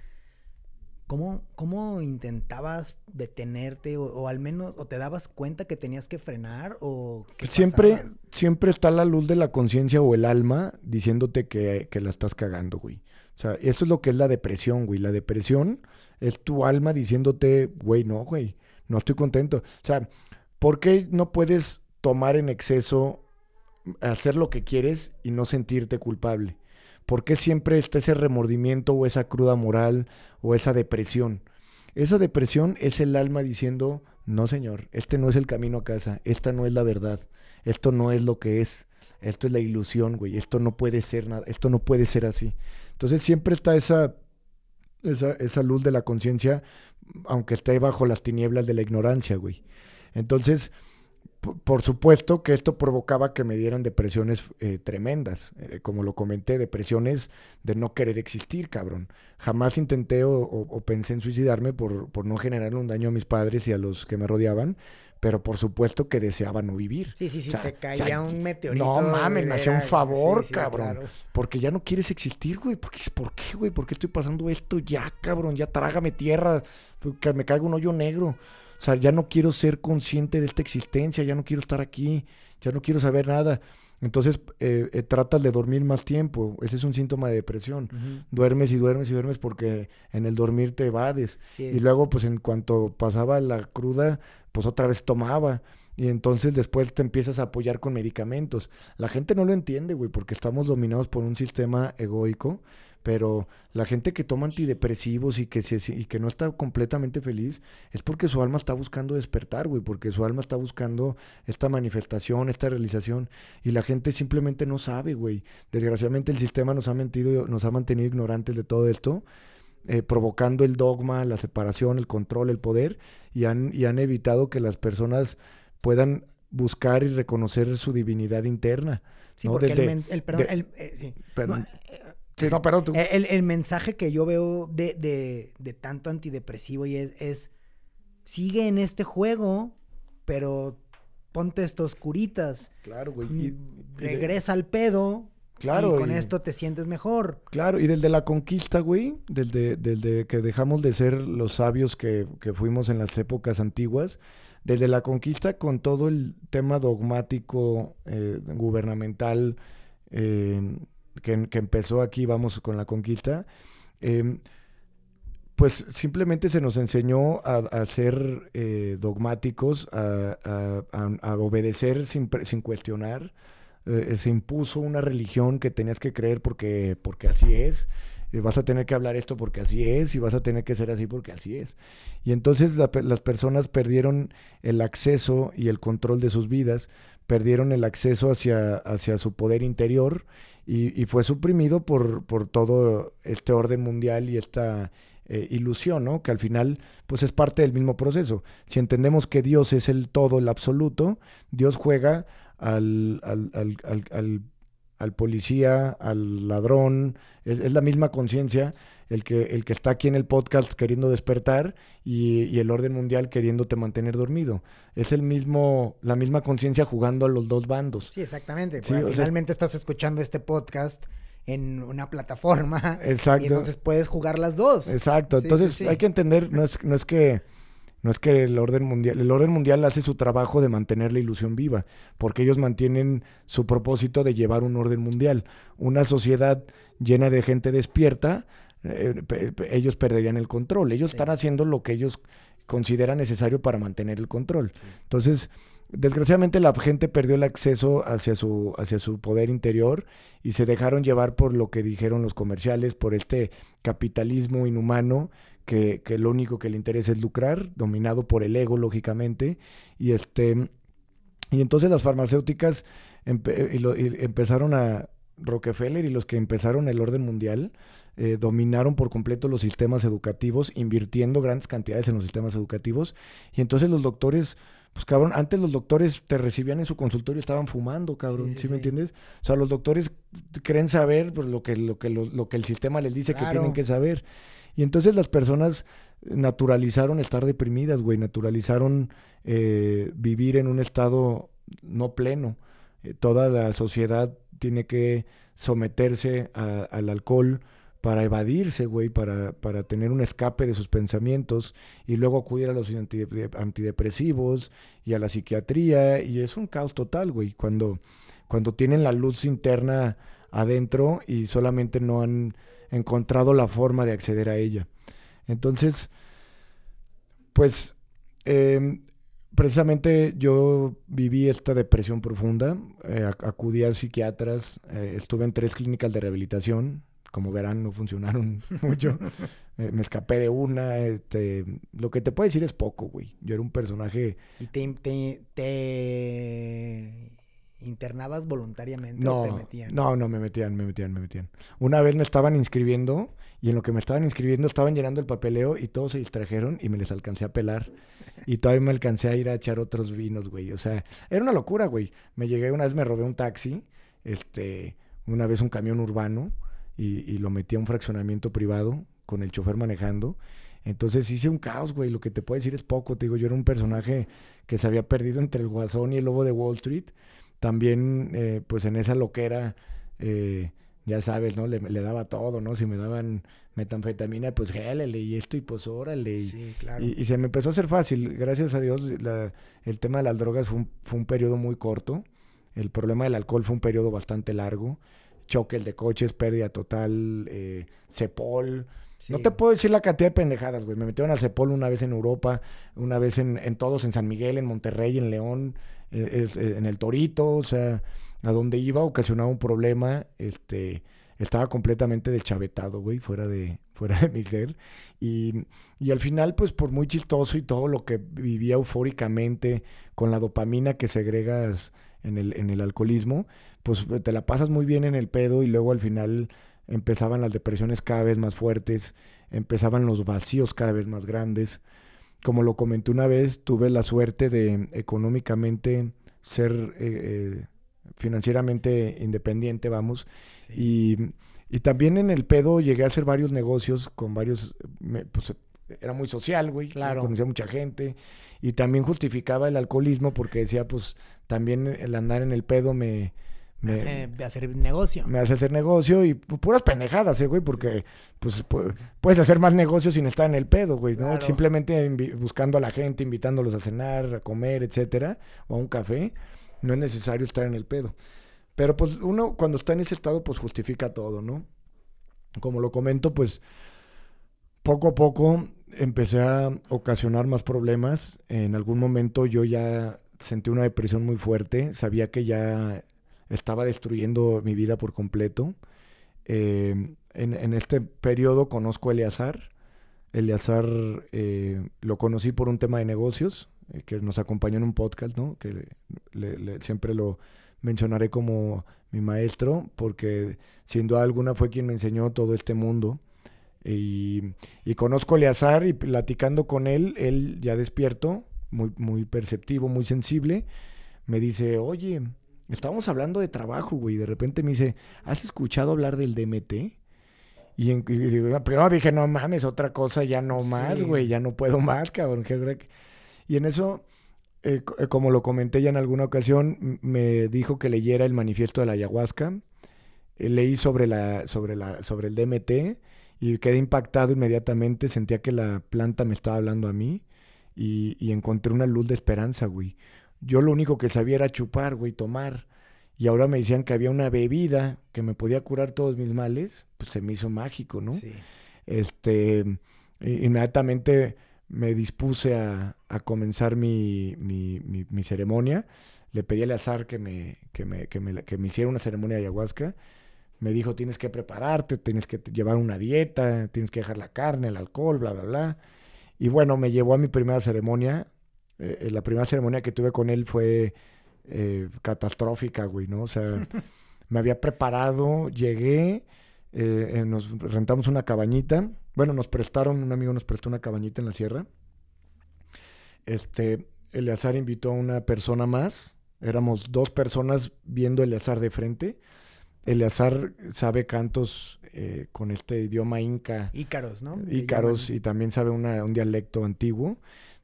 ¿Cómo, ¿Cómo, intentabas detenerte o, al menos o te dabas cuenta que tenías que frenar o siempre siempre está la luz de la conciencia o el alma diciéndote que, que, la estás cagando, güey. O sea, eso es lo que es la depresión, güey. La depresión es tu alma diciéndote, güey, no, güey, no estoy contento. O sea, ¿por qué no puedes tomar en exceso, hacer lo que quieres y no sentirte culpable? ¿Por qué siempre está ese remordimiento o esa cruda moral o esa depresión? Esa depresión es el alma diciendo, no señor, este no es el camino a casa, esta no es la verdad, esto no es lo que es, esto es la ilusión, güey, esto no puede ser nada, esto no puede ser así. Entonces siempre está esa, esa, esa luz de la conciencia, aunque esté bajo las tinieblas de la ignorancia, güey. Entonces, por supuesto que esto provocaba que me dieran depresiones eh, tremendas, eh, como lo comenté, depresiones de no querer existir, cabrón. Jamás intenté o, pensé en suicidarme por, por, no generar un daño a mis padres y a los que me rodeaban, pero por supuesto que deseaba no vivir. Sí, sí, sí, te caía un meteorito. No mames, me hacía un favor, cabrón. Porque ya no quieres existir, güey. ¿Por qué, güey? ¿Por qué estoy pasando esto ya, cabrón? Ya trágame tierra, que me caiga un hoyo negro. O sea, ya no quiero ser consciente de esta existencia, ya no quiero estar aquí, ya no quiero saber nada. Entonces eh, eh, tratas de dormir más tiempo. Ese es un síntoma de depresión. Duermes y duermes y duermes porque en el dormir te evades. Y luego, pues en cuanto pasaba la cruda, pues otra vez tomaba. Y entonces después te empiezas a apoyar con medicamentos. La gente no lo entiende, güey, porque estamos dominados por un sistema egoico pero la gente que toma antidepresivos y que, se, y que no está completamente feliz es porque su alma está buscando despertar, güey, porque su alma está buscando esta manifestación, esta realización, y la gente simplemente no sabe, güey. Desgraciadamente el sistema nos ha mentido, nos ha mantenido ignorantes de todo esto. Eh, provocando el dogma, la separación, el control, el poder, y han, y han evitado que las personas puedan buscar y reconocer su divinidad interna. Sí, porque el, perdón, el, eh, sí. perdón. Eh, no, pero tú. El, mensaje que yo veo de, tanto antidepresivo y es, sigue en este juego, pero ponte estos curitas. Claro, güey. Y, regresa al pedo. Claro. Y con esto te sientes mejor. Claro, y desde la conquista, güey, desde, desde que dejamos de ser los sabios que, fuimos en las épocas antiguas, desde la conquista con todo el tema dogmático, eh, gubernamental, eh, que, empezó aquí, vamos, con la conquista, em, pues simplemente se nos enseñó a, ser eh, dogmáticos, a, obedecer sin, sin cuestionar. Eh, se impuso una religión que tenías que creer porque, porque así es. vas a tener que hablar esto porque así es y vas a tener que ser así porque así es. Y entonces las personas perdieron el acceso y el control de sus vidas, perdieron el acceso hacia, hacia su poder interior y, fue suprimido por, por todo este orden mundial y esta eh, ilusión, ¿no? Que al final, pues es parte del mismo proceso. Si entendemos que Dios es el todo, el absoluto, Dios juega al, al, al, al policía, al ladrón, es, la misma conciencia el que, el que está aquí en el podcast queriendo despertar y, el orden mundial queriéndote mantener dormido. Es el mismo, la misma conciencia jugando a los dos bandos. Sí, exactamente. finalmente estás escuchando este podcast en una plataforma. Exacto. Y entonces puedes jugar las dos. Exacto. entonces hay que entender, no es, no es que no es que el orden mundial, el orden mundial hace su trabajo de mantener la ilusión viva, porque ellos mantienen su propósito de llevar un orden mundial. Una sociedad llena de gente despierta, eh, ellos perderían el control. Ellos están haciendo lo que ellos consideran necesario para mantener el control. Entonces, desgraciadamente la gente perdió el acceso hacia su, hacia su poder interior y se dejaron llevar por lo que dijeron los comerciales, por este capitalismo inhumano que, que lo único que le interesa es lucrar, dominado por el ego, lógicamente. Y este y entonces las farmacéuticas empezaron a Rockefeller y los que empezaron el orden mundial eh, dominaron por completo los sistemas educativos, invirtiendo grandes cantidades en los sistemas educativos. Y entonces los doctores pues cabrón, antes los doctores te recibían en su consultorio y estaban fumando, cabrón, ¿sí, me entiendes? O sea, los doctores creen saber pues, lo, que, lo, que, lo, que el sistema les dice que tienen que saber. Y entonces las personas naturalizaron estar deprimidas, güey, naturalizaron eh, vivir en un estado no pleno. Eh, toda la sociedad tiene que someterse al alcohol, para evadirse, güey, para, para tener un escape de sus pensamientos y luego acudir a los antidepresivos y a la psiquiatría y es un caos total, güey, cuando, cuando tienen la luz interna adentro y solamente no han encontrado la forma de acceder a ella. Entonces, pues, em, precisamente yo viví esta depresión profunda, eh, acudí a psiquiatras, eh, estuve en tres clínicas de rehabilitación, como verán, no funcionaron mucho. me escapé de una. Este, lo que te puedo decir es poco, güey. Yo era un personaje. ¿Y te, internabas voluntariamente no, o te metían? No, no, me metían, me metían, me metían. Una vez me estaban inscribiendo y en lo que me estaban inscribiendo estaban llenando el papeleo y todos se distrajeron y me les alcancé a pelar. Y todavía me alcancé a ir a echar otros vinos, güey. O sea, era una locura, güey. Me llegué una vez, me robé un taxi, este, una vez un camión urbano y, lo metí a un fraccionamiento privado con el chofer manejando. Entonces hice un caos, güey. Lo que te puedo decir es poco. Te digo, yo era un personaje que se había perdido entre el Guasón y el Lobo de Wall Street. También, eh, pues en esa loquera, eh, ya sabes, ¿no? Le, daba todo, ¿no? Si me daban metanfetamina, pues gélele y esto y pues órale. Y, sí, claro. y, se me empezó a hacer fácil. Gracias a Dios, el tema de las drogas fue un, fue un periodo muy corto. El problema del alcohol fue un periodo bastante largo choque el de coches, pérdida total, eh, Cepol. No te puedo decir la cantidad de pendejadas, güey. Me metieron al Cepol una vez en Europa, una vez en, en todos, en San Miguel, en Monterrey, en León, en el Torito, o sea, a donde iba ocasionaba un problema, este, estaba completamente deschavetado, güey, fuera de, fuera de mi ser. Y, y al final, pues por muy chistoso y todo lo que vivía eufóricamente con la dopamina que segregas en el, en el alcoholismo, pues te la pasas muy bien en el pedo y luego al final empezaban las depresiones cada vez más fuertes, empezaban los vacíos cada vez más grandes. Como lo comenté una vez, tuve la suerte de económicamente ser eh, eh, financieramente independiente, vamos, y, y, también en el pedo llegué a hacer varios negocios con varios, pues era muy social, güey. Claro. Conocía mucha gente. Y también justificaba el alcoholismo porque decía, pues, también el andar en el pedo me... Me, hace hacer negocio. Me hace hacer negocio y puras pendejadas, ¿eh, güey? Porque, pues, puedes hacer más negocio sin estar en el pedo, güey, ¿no? Simplemente buscando a la gente, invitándolos a cenar, a comer, etcétera, o a un café. No es necesario estar en el pedo. Pero pues uno cuando está en ese estado pues justifica todo, ¿no? Como lo comento, pues poco a poco empecé a ocasionar más problemas. En algún momento yo ya sentí una depresión muy fuerte, sabía que ya estaba destruyendo mi vida por completo. Eh, en, este periodo conozco a Eleazar. Eleazar eh, lo conocí por un tema de negocios, eh, que nos acompañó en un podcast, ¿no? Que siempre lo mencionaré como mi maestro, porque sin duda alguna fue quien me enseñó todo este mundo. Y, conozco a Eleazar y platicando con él, él ya despierto, muy, muy perceptivo, muy sensible, me dice, oye, estábamos hablando de trabajo, güey, y de repente me dice, ¿has escuchado hablar del DMT? Y, primero dije, no mames, otra cosa, ya no más, güey, ya no puedo más, cabrón. Y en eso, eh, eh, como lo comenté ya en alguna ocasión, me dijo que leyera el manifiesto de la ayahuasca. Eh, leí sobre, la, sobre, la, sobre el DMT y quedé impactado inmediatamente. Sentía que la planta me estaba hablando a mí y, y encontré una luz de esperanza, güey. Yo lo único que sabía era chupar, güey, tomar y ahora me decían que había una bebida que me podía curar todos mis males, pues se me hizo mágico, ¿no? Sí. Este, inmediatamente me dispuse a, comenzar mi, ceremonia. Le pedí al azar que me, que, me, que, me, que me hiciera una ceremonia de ayahuasca. Me dijo, tienes que prepararte, tienes que llevar una dieta, tienes que dejar la carne, el alcohol, bla, bla, bla. Y bueno, me llevó a mi primera ceremonia. Eh, la primera ceremonia que tuve con él fue eh, catastrófica, güey, ¿no? O sea, me había preparado, llegué, eh, nos rentamos una cabañita. Bueno, nos prestaron, un amigo nos prestó una cabañita en la sierra. Este, Eleazar invitó a una persona más. Éramos dos personas viendo Eleazar de frente. Eleazar sabe cantos eh, con este idioma inca. Ícaros, ¿no? Ícaros y también sabe un dialecto antiguo.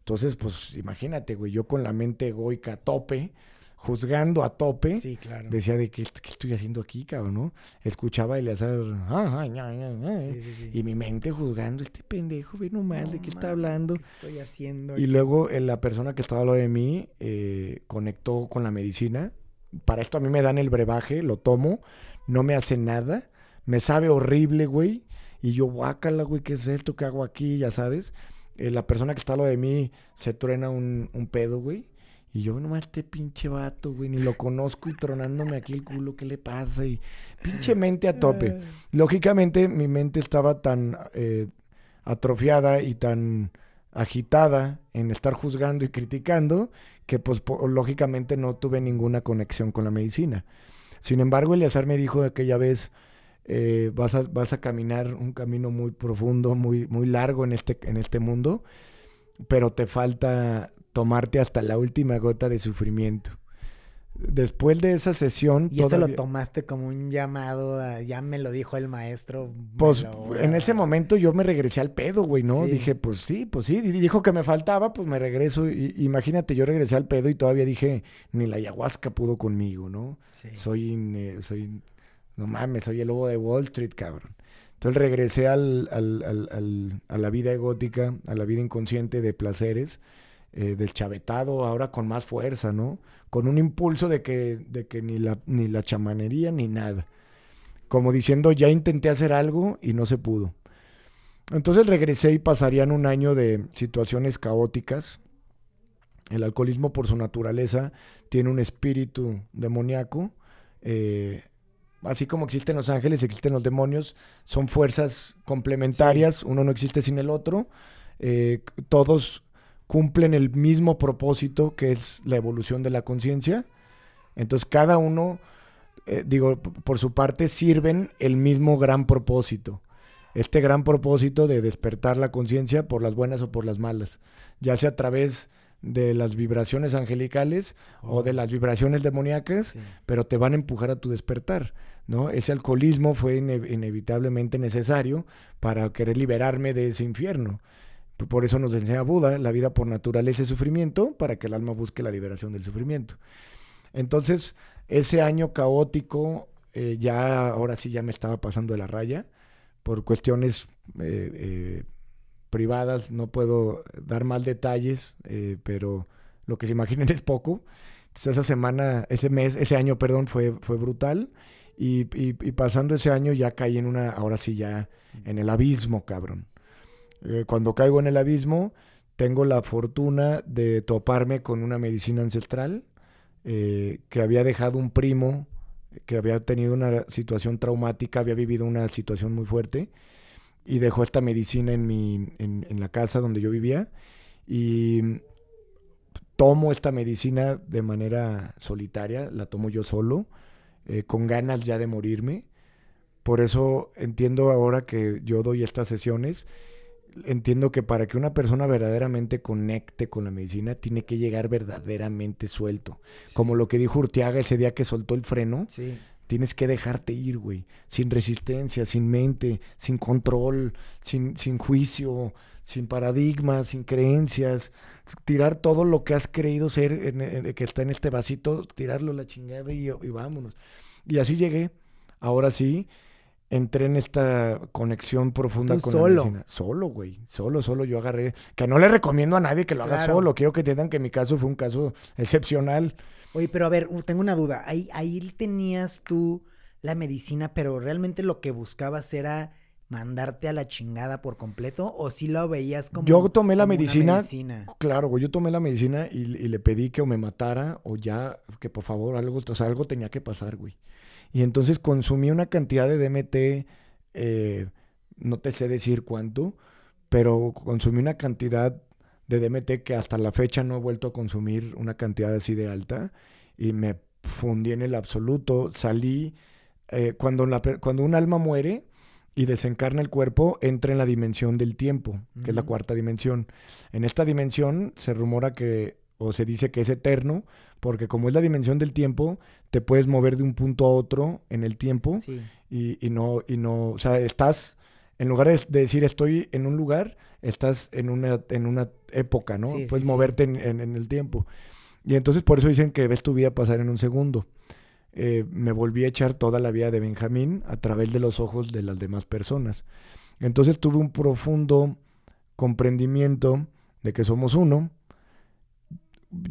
Entonces, pues imagínate, güey, yo con la mente egoica a tope, juzgando a tope. Sí, claro. Decía de qué, estoy haciendo aquí, cabrón, ¿no? Escuchaba a Eleazar, y mi mente juzgando, este pendejo, ve nomás, ¿de qué está hablando? ¿Qué estoy haciendo? Y luego eh, la persona que estaba al lado de mí eh, conectó con la medicina. Para esto a mí me dan el brebaje, lo tomo, no me hace nada, me sabe horrible, güey. Y yo, guácala, güey, ¿qué es esto? ¿Qué hago aquí? Ya sabes. Eh, la persona que está al lado de mí se truena un, un pedo, güey. Y yo, nomás este pinche vato, güey, ni lo conozco y tronándome aquí el culo, ¿qué le pasa? Y pinche mente a tope. Lógicamente, mi mente estaba tan eh, atrofiada y tan agitada en estar juzgando y criticando que, pues, lógicamente no tuve ninguna conexión con la medicina. Sin embargo, Eleazar me dijo aquella vez, eh, vas, a, vas a caminar un camino muy profundo, muy, muy largo en este, en este mundo, pero te falta tomarte hasta la última gota de sufrimiento. Después de esa sesión... Y eso lo tomaste como un llamado, ya me lo dijo el maestro. Pues en ese momento yo me regresé al pedo, güey, ¿no? Dije, pues sí, pues sí. Y dijo que me faltaba, pues me regreso. Y, imagínate, yo regresé al pedo y todavía dije, ni la ayahuasca pudo conmigo, ¿no? Soy, soy, no mames, soy el lobo de Wall Street, cabrón. Entonces regresé al, al, al, a la vida egótica, a la vida inconsciente de placeres eh, del chavetado, ahora con más fuerza, ¿no? Con un impulso de que, de que ni, la, ni la chamanería ni nada. Como diciendo, ya intenté hacer algo y no se pudo. Entonces regresé y pasarían un año de situaciones caóticas. El alcoholismo por su naturaleza tiene un espíritu demoníaco. Eh, así como existen los ángeles, existen los demonios. Son fuerzas complementarias, uno no existe sin el otro. Eh, todos cumplen el mismo propósito que es la evolución de la conciencia. Entonces cada uno, eh, digo, por su parte, sirven el mismo gran propósito. Este gran propósito de despertar la conciencia por las buenas o por las malas, ya sea a través de las vibraciones angelicales o de las vibraciones demoníacas, pero te van a empujar a tu despertar, ¿no? Ese alcoholismo fue inevitablemente necesario para querer liberarme de ese infierno. Por eso nos enseña Buda, la vida por naturaleza es sufrimiento, para que el alma busque la liberación del sufrimiento. Entonces, ese año caótico, eh, ya ahora sí ya me estaba pasando de la raya, por cuestiones eh, eh, privadas, no puedo dar más detalles, pero lo que se imaginen es poco. esa semana, ese mes, ese año, perdón, fue, fue brutal. Y, pasando ese año ya caí en una, ahora sí ya, en el abismo, cabrón. Eh, cuando caigo en el abismo, tengo la fortuna de toparme con una medicina ancestral eh, que había dejado un primo que había tenido una situación traumática, había vivido una situación muy fuerte y dejó esta medicina en, mi, en, en la casa donde yo vivía y tomo esta medicina de manera solitaria, la tomo yo solo, eh, con ganas ya de morirme. Por eso entiendo ahora que yo doy estas sesiones entiendo que para que una persona verdaderamente conecte con la medicina, tiene que llegar verdaderamente suelto. Como lo que dijo Urtiaga ese día que soltó el freno. Tienes que dejarte ir, güey. Sin resistencia, sin mente, sin control, sin, sin juicio, sin paradigmas, sin creencias. Tirar todo lo que has creído ser, que está en este vasito, tirarlo a la chingada y, y vámonos. Y así llegué. Ahora sí, entré en esta conexión profunda con solo. la medicina. Solo, güey. Solo, solo yo agarré. Que no le recomiendo a nadie que lo haga solo. Quiero que entiendan que mi caso fue un caso excepcional. Oye, pero a ver, tengo una duda. Ahí, ahí tenías tú la medicina, pero realmente lo que buscabas era mandarte a la chingada por completo o si lo veías como yo tomé la medicina, claro güey yo tomé la medicina y, y, le pedí que o me matara o ya que por favor algo o sea algo tenía que pasar güey. Y entonces consumí una cantidad de DMT, eh, no te sé decir cuánto, pero consumí una cantidad de DMT que hasta la fecha no he vuelto a consumir una cantidad así de alta y me fundí en el absoluto. Salí, eh, cuando, la, cuando un alma muere y desencarna el cuerpo, entra en la dimensión del tiempo, que es la cuarta dimensión. En esta dimensión se rumora que, o se dice que es eterno, porque como es la dimensión del tiempo, te puedes mover de un punto a otro en el tiempo y, y, no, y no, o sea, estás, en lugar de, decir estoy en un lugar, estás en una, en una época, ¿no? puedes moverte en, en, el tiempo. Y entonces por eso dicen que ves tu vida pasar en un segundo. Eh, me volví a echar toda la vida de Benjamín a través de los ojos de las demás personas. Entonces tuve un profundo comprendimiento de que somos uno,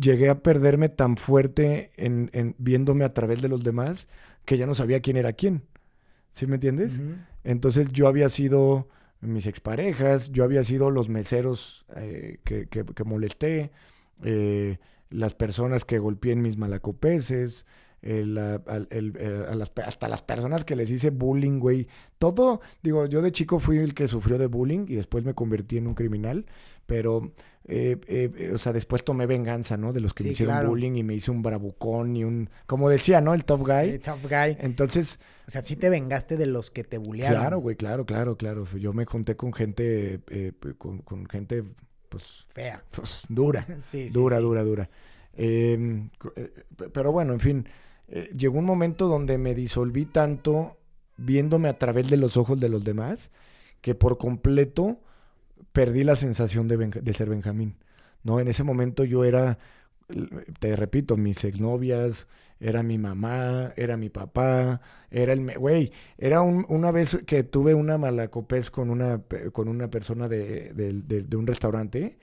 llegué a perderme tan fuerte en, viéndome a través de los demás que ya no sabía quién era quién. ¿Sí me entiendes? Entonces yo había sido mis exparejas, yo había sido los meseros eh, que, que, molesté, eh, las personas que golpeé en mis malacopeses, hasta las personas que les hice bullying, güey. Todo, digo, yo de chico fui el que sufrió de bullying y después me convertí en un criminal, pero eh, eh, o sea, después tomé venganza, ¿no? De los que me hicieron bullying y me hice un bravucón y un, como decía, ¿no? El top guy. Sí, top guy. Entonces... O sea, sí te vengaste de los que te bullearon. Claro, güey, claro, claro, claro. Yo me junté con gente, eh, con, gente, pues... Fea. Pues dura. sí, dura, dura, dura. Em, pero bueno, en fin, llegó un momento donde me disolví tanto viéndome a través de los ojos de los demás que por completo perdí la sensación de, ser Benjamín. ¿no? En ese momento yo era, te repito, mis exnovias, era mi mamá, era mi papá, era el... Güey, era una vez que tuve una malacopez con una, con una persona de, un restaurante,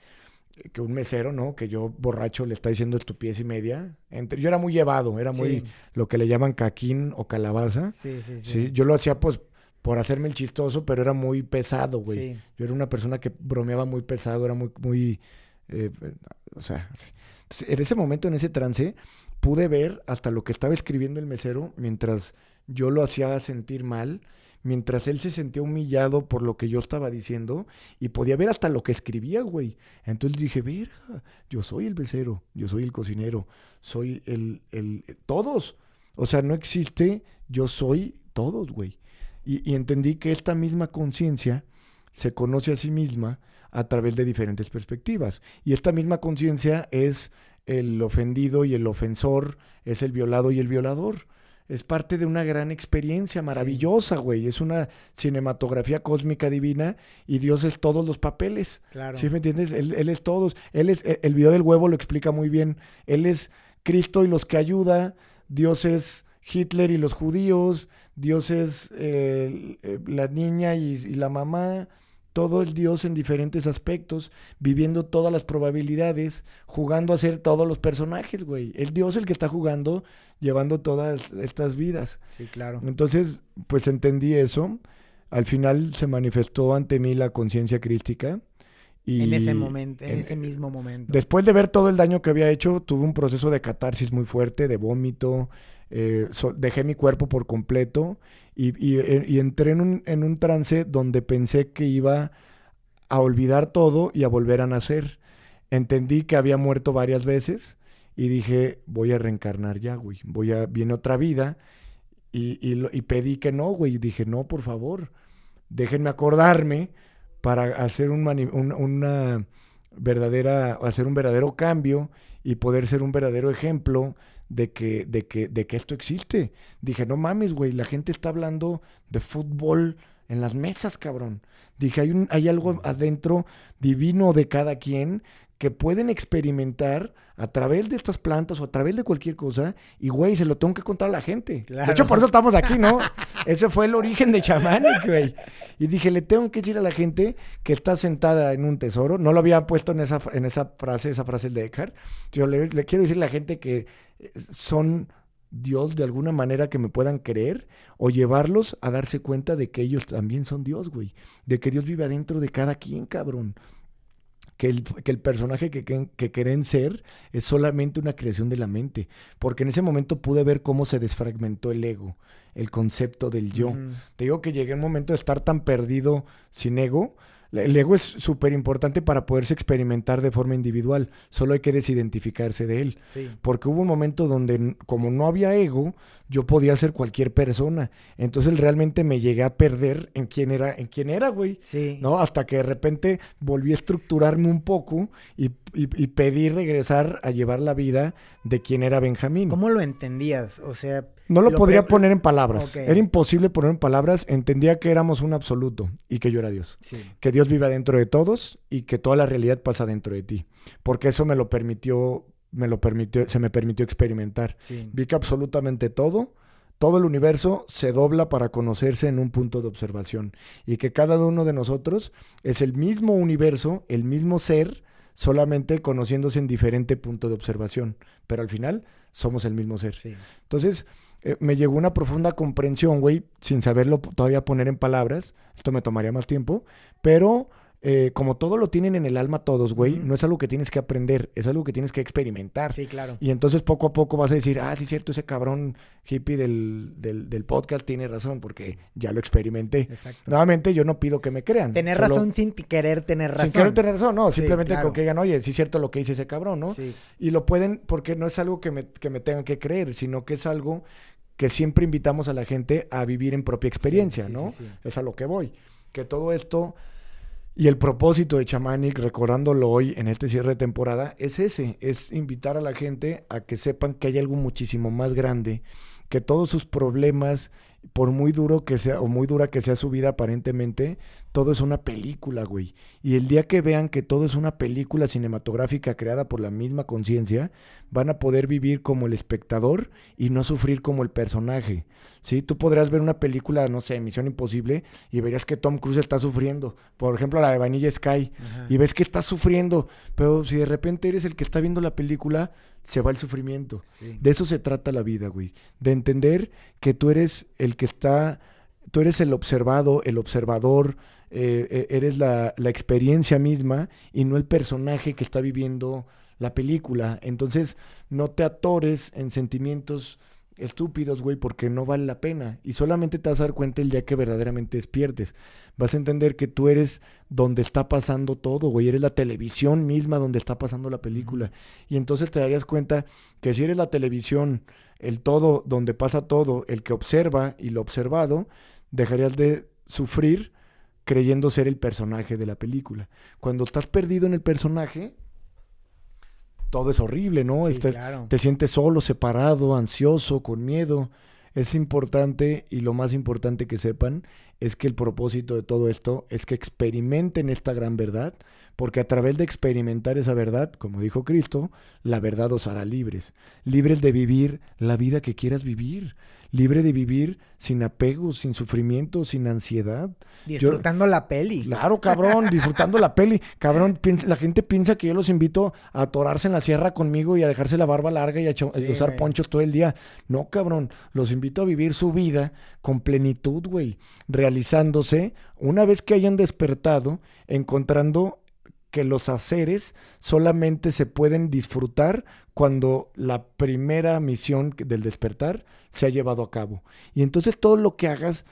que un mesero, ¿no? Que yo borracho le está diciendo estupidez y media. Entre, yo era muy llevado, era muy lo que le llaman caquín o calabaza. Sí, sí, sí. ¿sí? Yo lo hacía pues por hacerme el chistoso, pero era muy pesado, güey. Yo era una persona que bromeaba muy pesado, era muy, muy, eh, o sea, en ese momento, en ese trance, pude ver hasta lo que estaba escribiendo el mesero mientras yo lo hacía sentir mal, mientras él se sentía humillado por lo que yo estaba diciendo y podía ver hasta lo que escribía, güey. Entonces dije, verga, yo soy el mesero, yo soy el cocinero, soy el, el, todos. O sea, no existe, yo soy todos, güey. Y, entendí que esta misma conciencia se conoce a sí misma a través de diferentes perspectivas. Y esta misma conciencia es el ofendido y el ofensor, es el violado y el violador. Es parte de una gran experiencia maravillosa, güey. Es una cinematografía cósmica divina y Dios es todos los papeles. Claro. ¿Sí me entiendes? Él, él, es todos. Él es, e, el video del huevo lo explica muy bien. Él es Cristo y los que ayuda. Dios es Hitler y los judíos, Dios es eh, eh, la niña y, la mamá, todo el Dios en diferentes aspectos, viviendo todas las probabilidades, jugando a ser todos los personajes, güey. El Dios el que está jugando, llevando todas estas vidas. Sí, claro. Entonces, pues entendí eso. Al final se manifestó ante mí la conciencia crística. Y en ese momento, en, ese mismo momento. Después de ver todo el daño que había hecho, tuve un proceso de catarsis muy fuerte, de vómito, eh, dejé mi cuerpo por completo y, eh, entré en un, trance donde pensé que iba a olvidar todo y a volver a nacer. Entendí que había muerto varias veces y dije, voy a reencarnar ya, güey. Voy a, viene otra vida. Y, y, pedí que no, güey. Dije, no, por favor, déjenme acordarme para hacer un, un, una verdadera, hacer un verdadero cambio y poder ser un verdadero ejemplo de que, de que, de que esto existe. Dije, no mames, güey, la gente está hablando de fútbol en las mesas, cabrón. Dije, hay, un, hay algo adentro divino de cada quien que pueden experimentar a través de estas plantas o a través de cualquier cosa, y güey, se lo tengo que contar a la gente. De hecho, por eso estamos aquí, ¿no? Ese fue el origen de Chamanic, güey. Y dije, le tengo que decir a la gente que está sentada en un tesoro. No lo había puesto en esa, en esa frase, esa frase de Eckhart. Yo le, le quiero decir a la gente que son Dios de alguna manera que me puedan creer o llevarlos a darse cuenta de que ellos también son Dios, güey. De que Dios vive adentro de cada quien, cabrón que el, que el personaje que, que, quieren ser es solamente una creación de la mente. Porque en ese momento pude ver cómo se desfragmentó el ego, el concepto del yo. Te digo que llegué a un momento de estar tan perdido sin ego el ego es súper importante para poderse experimentar de forma individual. Solo hay que desidentificarse de él. Porque hubo un momento donde, como no había ego, yo podía ser cualquier persona. Entonces realmente me llegué a perder en quién era, en quién era, güey. Sí. ¿No? Hasta que de repente volví a estructurarme un poco y, y, pedí regresar a llevar la vida de quién era Benjamín. ¿Cómo lo entendías? O sea, no lo, podría poner en palabras. Era imposible poner en palabras. Entendía que éramos un absoluto y que yo era Dios. Que Dios vive dentro de todos y que toda la realidad pasa dentro de ti. Porque eso me lo permitió, me lo permitió, se me permitió experimentar. Vi que absolutamente todo, todo el universo se dobla para conocerse en un punto de observación. Y que cada uno de nosotros es el mismo universo, el mismo ser, solamente conociéndose en diferente punto de observación. Pero al final somos el mismo ser. Entonces, eh, me llegó una profunda comprensión, güey, sin saberlo todavía poner en palabras. Esto me tomaría más tiempo, pero eh, como todo lo tienen en el alma todos, güey, no es algo que tienes que aprender, es algo que tienes que experimentar. Sí, claro. Y entonces poco a poco vas a decir, ah, sí, cierto, ese cabrón hippie del, del, podcast tiene razón, porque ya lo experimenté. Exacto. Nuevamente, yo no pido que me crean. Tener razón sin querer tener razón. Sin querer tener razón, no, simplemente con que digan, oye, sí es cierto lo que dice ese cabrón, ¿no? Sí. Y lo pueden, porque no es algo que me, que me tengan que creer, sino que es algo que siempre invitamos a la gente a vivir en propia experiencia, ¿no? es a lo que voy. Que todo esto y el propósito de Chamanic, recordándolo hoy en este cierre de temporada, es ese, es invitar a la gente a que sepan que hay algo muchísimo más grande, que todos sus problemas por muy duro que sea o muy dura que sea su vida aparentemente, todo es una película, güey. Y el día que vean que todo es una película cinematográfica creada por la misma conciencia, van a poder vivir como el espectador y no sufrir como el personaje. ¿Sí? Tú podrás ver una película, no sé, Misión Imposible, y verías que Tom Cruise está sufriendo. Por ejemplo, la de Vanilla Sky. Y ves que está sufriendo. Pero si de repente eres el que está viendo la película, se va el sufrimiento. De eso se trata la vida, güey. De entender que tú eres el que está, tú eres el observado, el observador, eh, eh, eres la, la, experiencia misma y no el personaje que está viviendo la película. Entonces, no te atores en sentimientos estúpidos, güey, porque no vale la pena. Y solamente te vas a dar cuenta el día que verdaderamente despiertes. Vas a entender que tú eres donde está pasando todo, güey. Eres la televisión misma donde está pasando la película. Y entonces te darías cuenta que si eres la televisión, el todo, donde pasa todo, el que observa y lo observado, dejarías de sufrir creyendo ser el personaje de la película. Cuando estás perdido en el personaje, todo es horrible, ¿no? Te sientes solo, separado, ansioso, con miedo. Es importante y lo más importante que sepan es que el propósito de todo esto es que experimenten esta gran verdad, porque a través de experimentar esa verdad, como dijo Cristo, la verdad os hará libres, libres de vivir la vida que quieras vivir, libre de vivir sin apegos, sin sufrimiento, sin ansiedad. Disfrutando la peli. Claro, cabrón, disfrutando la peli. Cabrón, la gente piensa que yo los invito a atorarse en la sierra conmigo y a dejarse la barba larga y a, usar ponchos todo el día. No, cabrón, los invito a vivir su vida con plenitud, güey, realizándose una vez que hayan despertado, encontrando que los haceres solamente se pueden disfrutar cuando la primera misión del despertar se ha llevado a cabo. Y entonces todo lo que hagas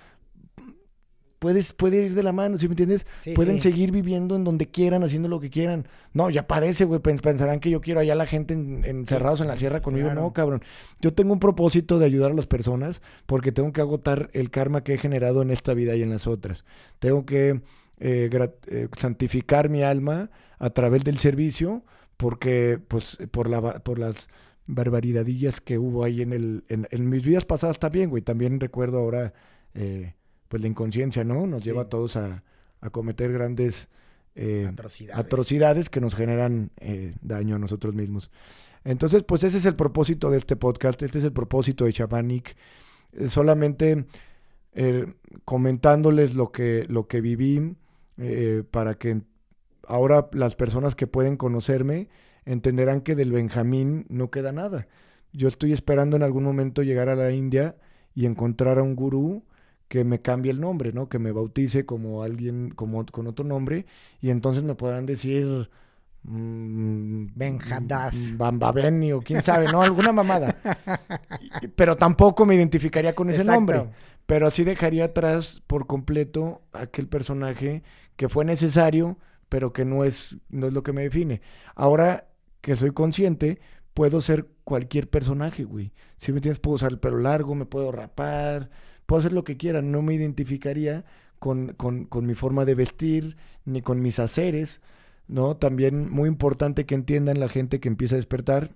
puedes, puede ir de la mano, ¿sí me entiendes? Pueden seguir viviendo en donde quieran, haciendo lo que quieran. No, ya parece, güey, pensarán que yo quiero allá la gente encerrados en la sierra conmigo. No, cabrón. Yo tengo un propósito de ayudar a las personas porque tengo que agotar el karma que he generado en esta vida y en las otras. Tengo que eh, eh, santificar mi alma a través del servicio, porque pues por, la, por las barbaridadillas que hubo ahí en, el, en, mis vidas pasadas también, güey. También recuerdo ahora, eh, pues la inconsciencia, ¿no? Nos lleva a todos a, a cometer grandes atrocidades. atrocidades. que nos generan daño a nosotros mismos. Entonces, pues ese es el propósito de este podcast, este es el propósito de Chavanic. solamente comentándoles lo que, lo que viví, eh, para que ahora las personas que pueden conocerme entenderán que del Benjamín no queda nada. Yo estoy esperando en algún momento llegar a la India y encontrar a un gurú que me cambie el nombre, ¿no? Que me bautice como alguien, como con otro nombre, y entonces me podrán decir mmm, Benjadas. Bambabeni o quién sabe, ¿no? Alguna mamada. Pero tampoco me identificaría con ese nombre. Pero sí dejaría atrás por completo aquel personaje que fue necesario, pero que no es, no es lo que me define. Ahora que soy consciente, puedo ser cualquier personaje, güey. Si me tienes, puedo usar el pelo largo, me puedo rapar, puedo hacer lo que quiera. No me identificaría con, con, con mi forma de vestir, ni con mis haceres, ¿no? También muy importante que entiendan la gente que empieza a despertar,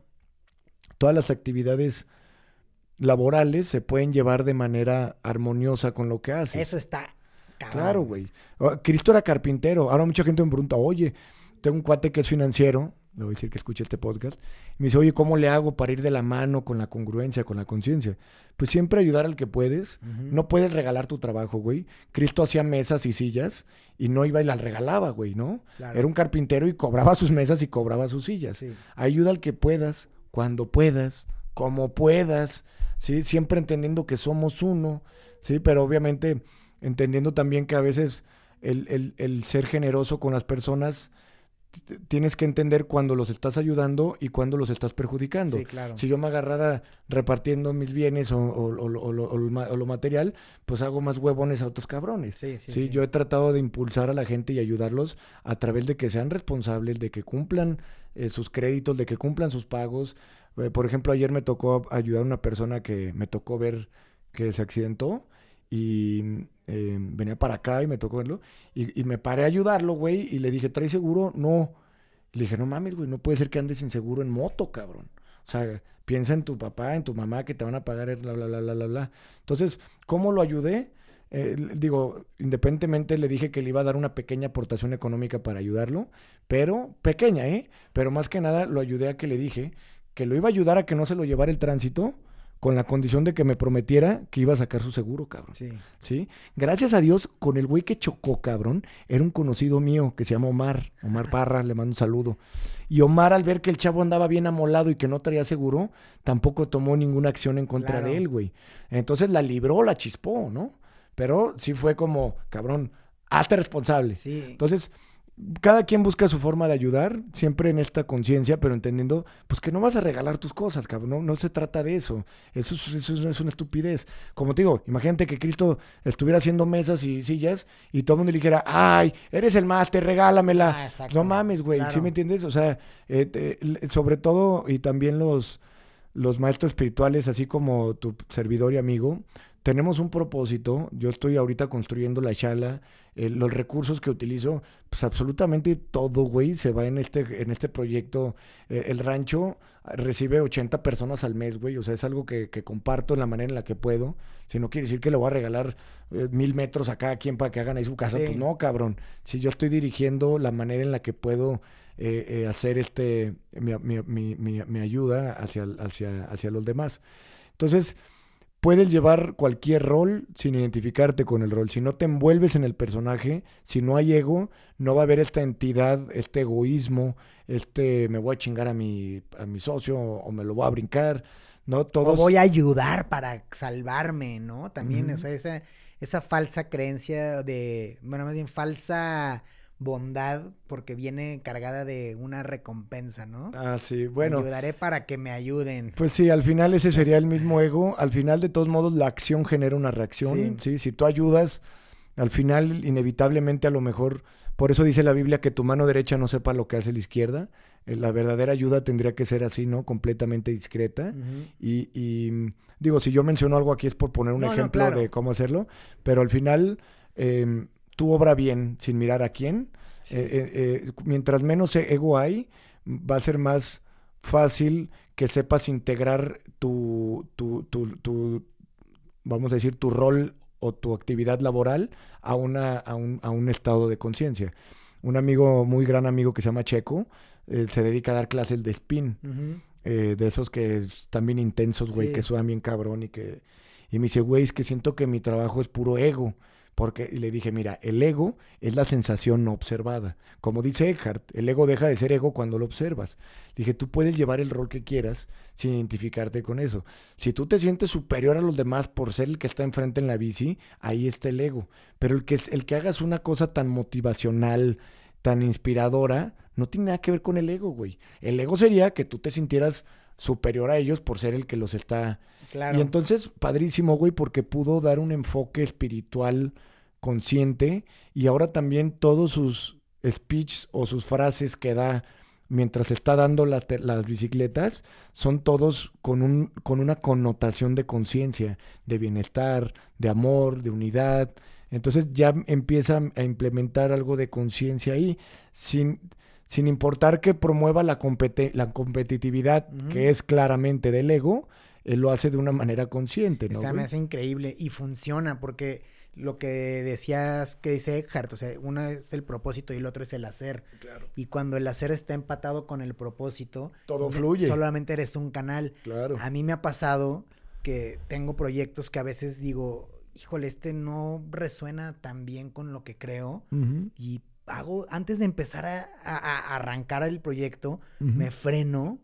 todas las actividades laborales se pueden llevar de manera armoniosa con lo que hace. Eso está Claro, güey. Ah, Cristo era carpintero. Ahora mucha gente me pregunta, oye, tengo un cuate que es financiero, le voy a decir que escuche este podcast, y me dice, oye, ¿cómo le hago para ir de la mano con la congruencia, con la conciencia? Pues siempre ayudar al que puedes. No puedes regalar tu trabajo, güey. Cristo hacía mesas y sillas y no iba y las regalaba, güey, ¿no? Era un carpintero y cobraba sus mesas y cobraba sus sillas. Ayuda al que puedas, cuando puedas, como puedas, ¿sí? Siempre entendiendo que somos uno, ¿sí? Pero obviamente entendiendo también que a veces el, ser generoso con las personas tienes que entender cuando los estás ayudando y cuando los estás perjudicando. Si yo me agarrara repartiendo mis bienes o, lo, material, pues hago más huevones a otros cabrones. Sí, sí, Yo he tratado de impulsar a la gente y ayudarlos a través de que sean responsables, de que cumplan eh, sus créditos, de que cumplan sus pagos. Eh, por ejemplo, ayer me tocó ayudar a una persona que me tocó ver que se accidentó y eh, venía para acá y me tocó verlo. Y, me paré a ayudarlo, güey, y le dije, ¿trae seguro? No. le dije, no mames, güey, no puede ser que andes sin seguro en moto, cabrón. O sea, piensa en tu papá, en tu mamá, que te van a pagar, bla, bla, bla, bla, bla, Entonces, ¿cómo lo ayudé? Eh, digo, independientemente le dije que le iba a dar una pequeña aportación económica para ayudarlo, pero pequeña, ¿eh? Pero más que nada lo ayudé a que le dije que lo iba a ayudar a que no se lo llevara el tránsito con la condición de que me prometiera que iba a sacar su seguro, cabrón. Sí. ¿Sí? Gracias a Dios, con el güey que chocó, cabrón, era un conocido mío que se llama Omar. Omar Parra, le mando un saludo. Y Omar, al ver que el chavo andaba bien amolado y que no traía seguro, tampoco tomó ninguna acción en contra de él, güey. Entonces la libró, la chispó, ¿no? Pero sí fue como, cabrón, hazte responsable. Sí. Entonces, cada quien busca su forma de ayudar, siempre en esta conciencia, pero entendiendo, pues que no vas a regalar tus cosas, cabrón, no, se trata de eso. Eso, eso, es una estupidez. Como te digo, imagínate que Cristo estuviera haciendo mesas y sillas y todo el mundo le dijera, ay, eres el máster, regálamela. Ah, no mames, güey, ¿sí me entiendes? O sea, eh, sobre todo, y también los, los maestros espirituales, así como tu servidor y amigo, tenemos un propósito. Yo estoy ahorita construyendo la chala. los recursos que utilizo, pues absolutamente todo, güey, se va en este, en este proyecto. Eh, el rancho recibe 80 personas al mes, güey. O sea, es algo que, comparto en la manera en la que puedo. Si no quiere decir que le voy a regalar eh, mil metros a cada quien para que hagan ahí su casa, pues no, cabrón. Si yo estoy dirigiendo la manera en la que puedo eh, hacer este mi, mi, mi, mi, ayuda hacia, hacia, hacia los demás. Entonces, puedes llevar cualquier rol sin identificarte con el rol. Si no te envuelves en el personaje, si no hay ego, no va a haber esta entidad, este egoísmo, este me voy a chingar a mi, a mi socio o me lo voy a brincar. ¿no? Todos... O voy a ayudar para salvarme, ¿no? También, o sea, esa, esa falsa creencia de, bueno, más bien falsa bondad porque viene cargada de una recompensa, ¿no? Ah, sí, bueno. ayudaré para que me ayuden. Pues sí, al final ese sería el mismo ego. Al final, de todos modos, la acción genera una reacción, ¿sí? Si tú ayudas, al final, inevitablemente, a lo mejor, por eso dice la Biblia que tu mano derecha no sepa lo que hace la izquierda. Eh, la verdadera ayuda tendría que ser así, ¿no? Completamente discreta. y, digo, si yo menciono algo aquí es por poner un ejemplo de cómo hacerlo, pero al final em, tú obra bien sin mirar a quién. Eh, eh, mientras menos e-, ego hay, va a ser más fácil que sepas integrar tu, tu, tu, tu vamos a decir, tu rol o tu actividad laboral a, una, a, un, a un estado de conciencia. Un amigo, muy gran amigo que se llama Checo, eh, se dedica a dar clases de spin. Eh, de esos que están bien intensos, güey, que suenan bien cabrón y que... Y me dice, güey, es que siento que mi trabajo es puro ego. Porque le dije, mira, el ego es la sensación no observada. Como dice Eckhart, el ego deja de ser ego cuando lo observas. Dije, tú puedes llevar el rol que quieras sin identificarte con eso. Si tú te sientes superior a los demás por ser el que está enfrente en la bici, ahí está el ego. Pero el que, el que hagas una cosa tan motivacional, tan inspiradora, no tiene nada que ver con el ego, güey. El ego sería que tú te sintieras superior a ellos por ser el que los está. Claro. Y entonces, padrísimo, güey, porque pudo dar un enfoque espiritual consciente y ahora también todos sus speech o sus frases que da mientras está dando las bicicletas son todos con, un, con una connotación de conciencia, de bienestar, de amor, de unidad. Entonces ya empieza a implementar algo de conciencia ahí, sin, sin importar que promueva la, la competitividad, que es claramente del ego, él lo hace de una manera consciente. ¿no, me hace increíble y funciona porque lo que decías que dice Eckhart, o sea, uno es el propósito y el otro es el hacer. Claro. Y cuando el hacer está empatado con el propósito, todo fluye. Solamente eres un canal. Claro. A mí me ha pasado que tengo proyectos que a veces digo, híjole, este no resuena tan bien con lo que creo y hago, antes de empezar a, arrancar el proyecto, me freno,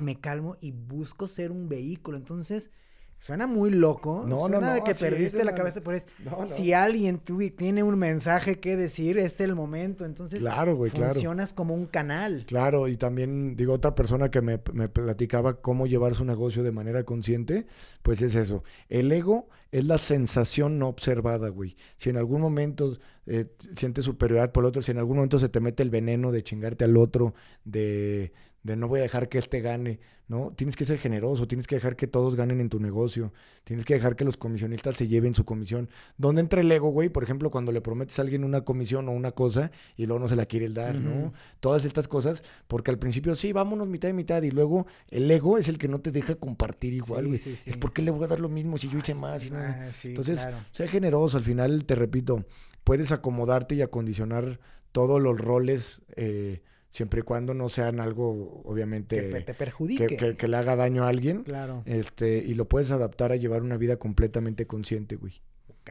me calmo y busco ser un vehículo. Entonces, Suena muy loco. No, Suena no, de que perdiste la cabeza por eso. Si alguien tiene un mensaje que decir, es el momento. Entonces, claro, güey, funcionas como un canal. Claro, y también, digo, otra persona que me, me, platicaba cómo llevar su negocio de manera consciente, pues es eso. El ego es la sensación no observada, güey. Si en algún momento eh, sientes superioridad por el otro, si en algún momento se te mete el veneno de chingarte al otro, de de no voy a dejar que este gane, ¿no? Tienes que ser generoso, tienes que dejar que todos ganen en tu negocio, tienes que dejar que los comisionistas se lleven su comisión. ¿Dónde entra el ego, güey? Por ejemplo, cuando le prometes a alguien una comisión o una cosa y luego no se la quiere dar, ¿no? Todas estas cosas, porque al principio sí, vámonos mitad y mitad y luego el ego es el que no te deja compartir igual, güey. Es porque le voy a dar lo mismo si yo hice más y no. Ah, Entonces, sea generoso, al final te repito, puedes acomodarte y acondicionar todos los roles eh, siempre y cuando no sean algo, obviamente, que te perjudique. Que, le haga daño a alguien. Claro. Este, y lo puedes adaptar a llevar una vida completamente consciente, güey.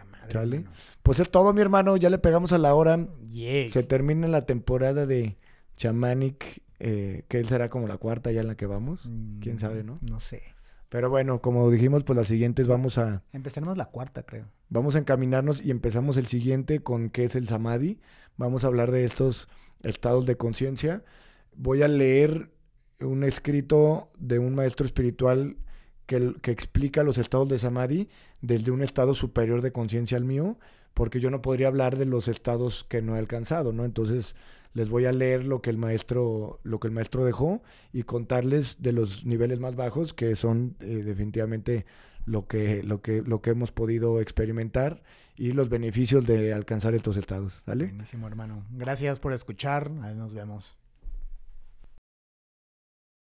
Madre, Pues es todo, mi hermano. Ya le pegamos a la hora. Se termina la temporada de Chamanic, eh, que él será como la cuarta ya en la que vamos. Mm, Quién sabe, ¿no? No sé. Pero bueno, como dijimos, pues las siguientes vamos a... Empezaremos la cuarta, creo. Vamos a encaminarnos y empezamos el siguiente con qué es el Samadhi. Vamos a hablar de estos estados de conciencia. Voy a leer un escrito de un maestro espiritual que, que, explica los estados de samadhi desde un estado superior de conciencia al mío, porque yo no podría hablar de los estados que no he alcanzado, ¿no? Entonces les voy a leer lo que el maestro, lo que el maestro dejó y contarles de los niveles más bajos, que son eh, definitivamente lo que, lo, que, lo que hemos podido experimentar y los beneficios de alcanzar estos estados. Buenísimo, hermano. Gracias por escuchar. Ahí nos vemos.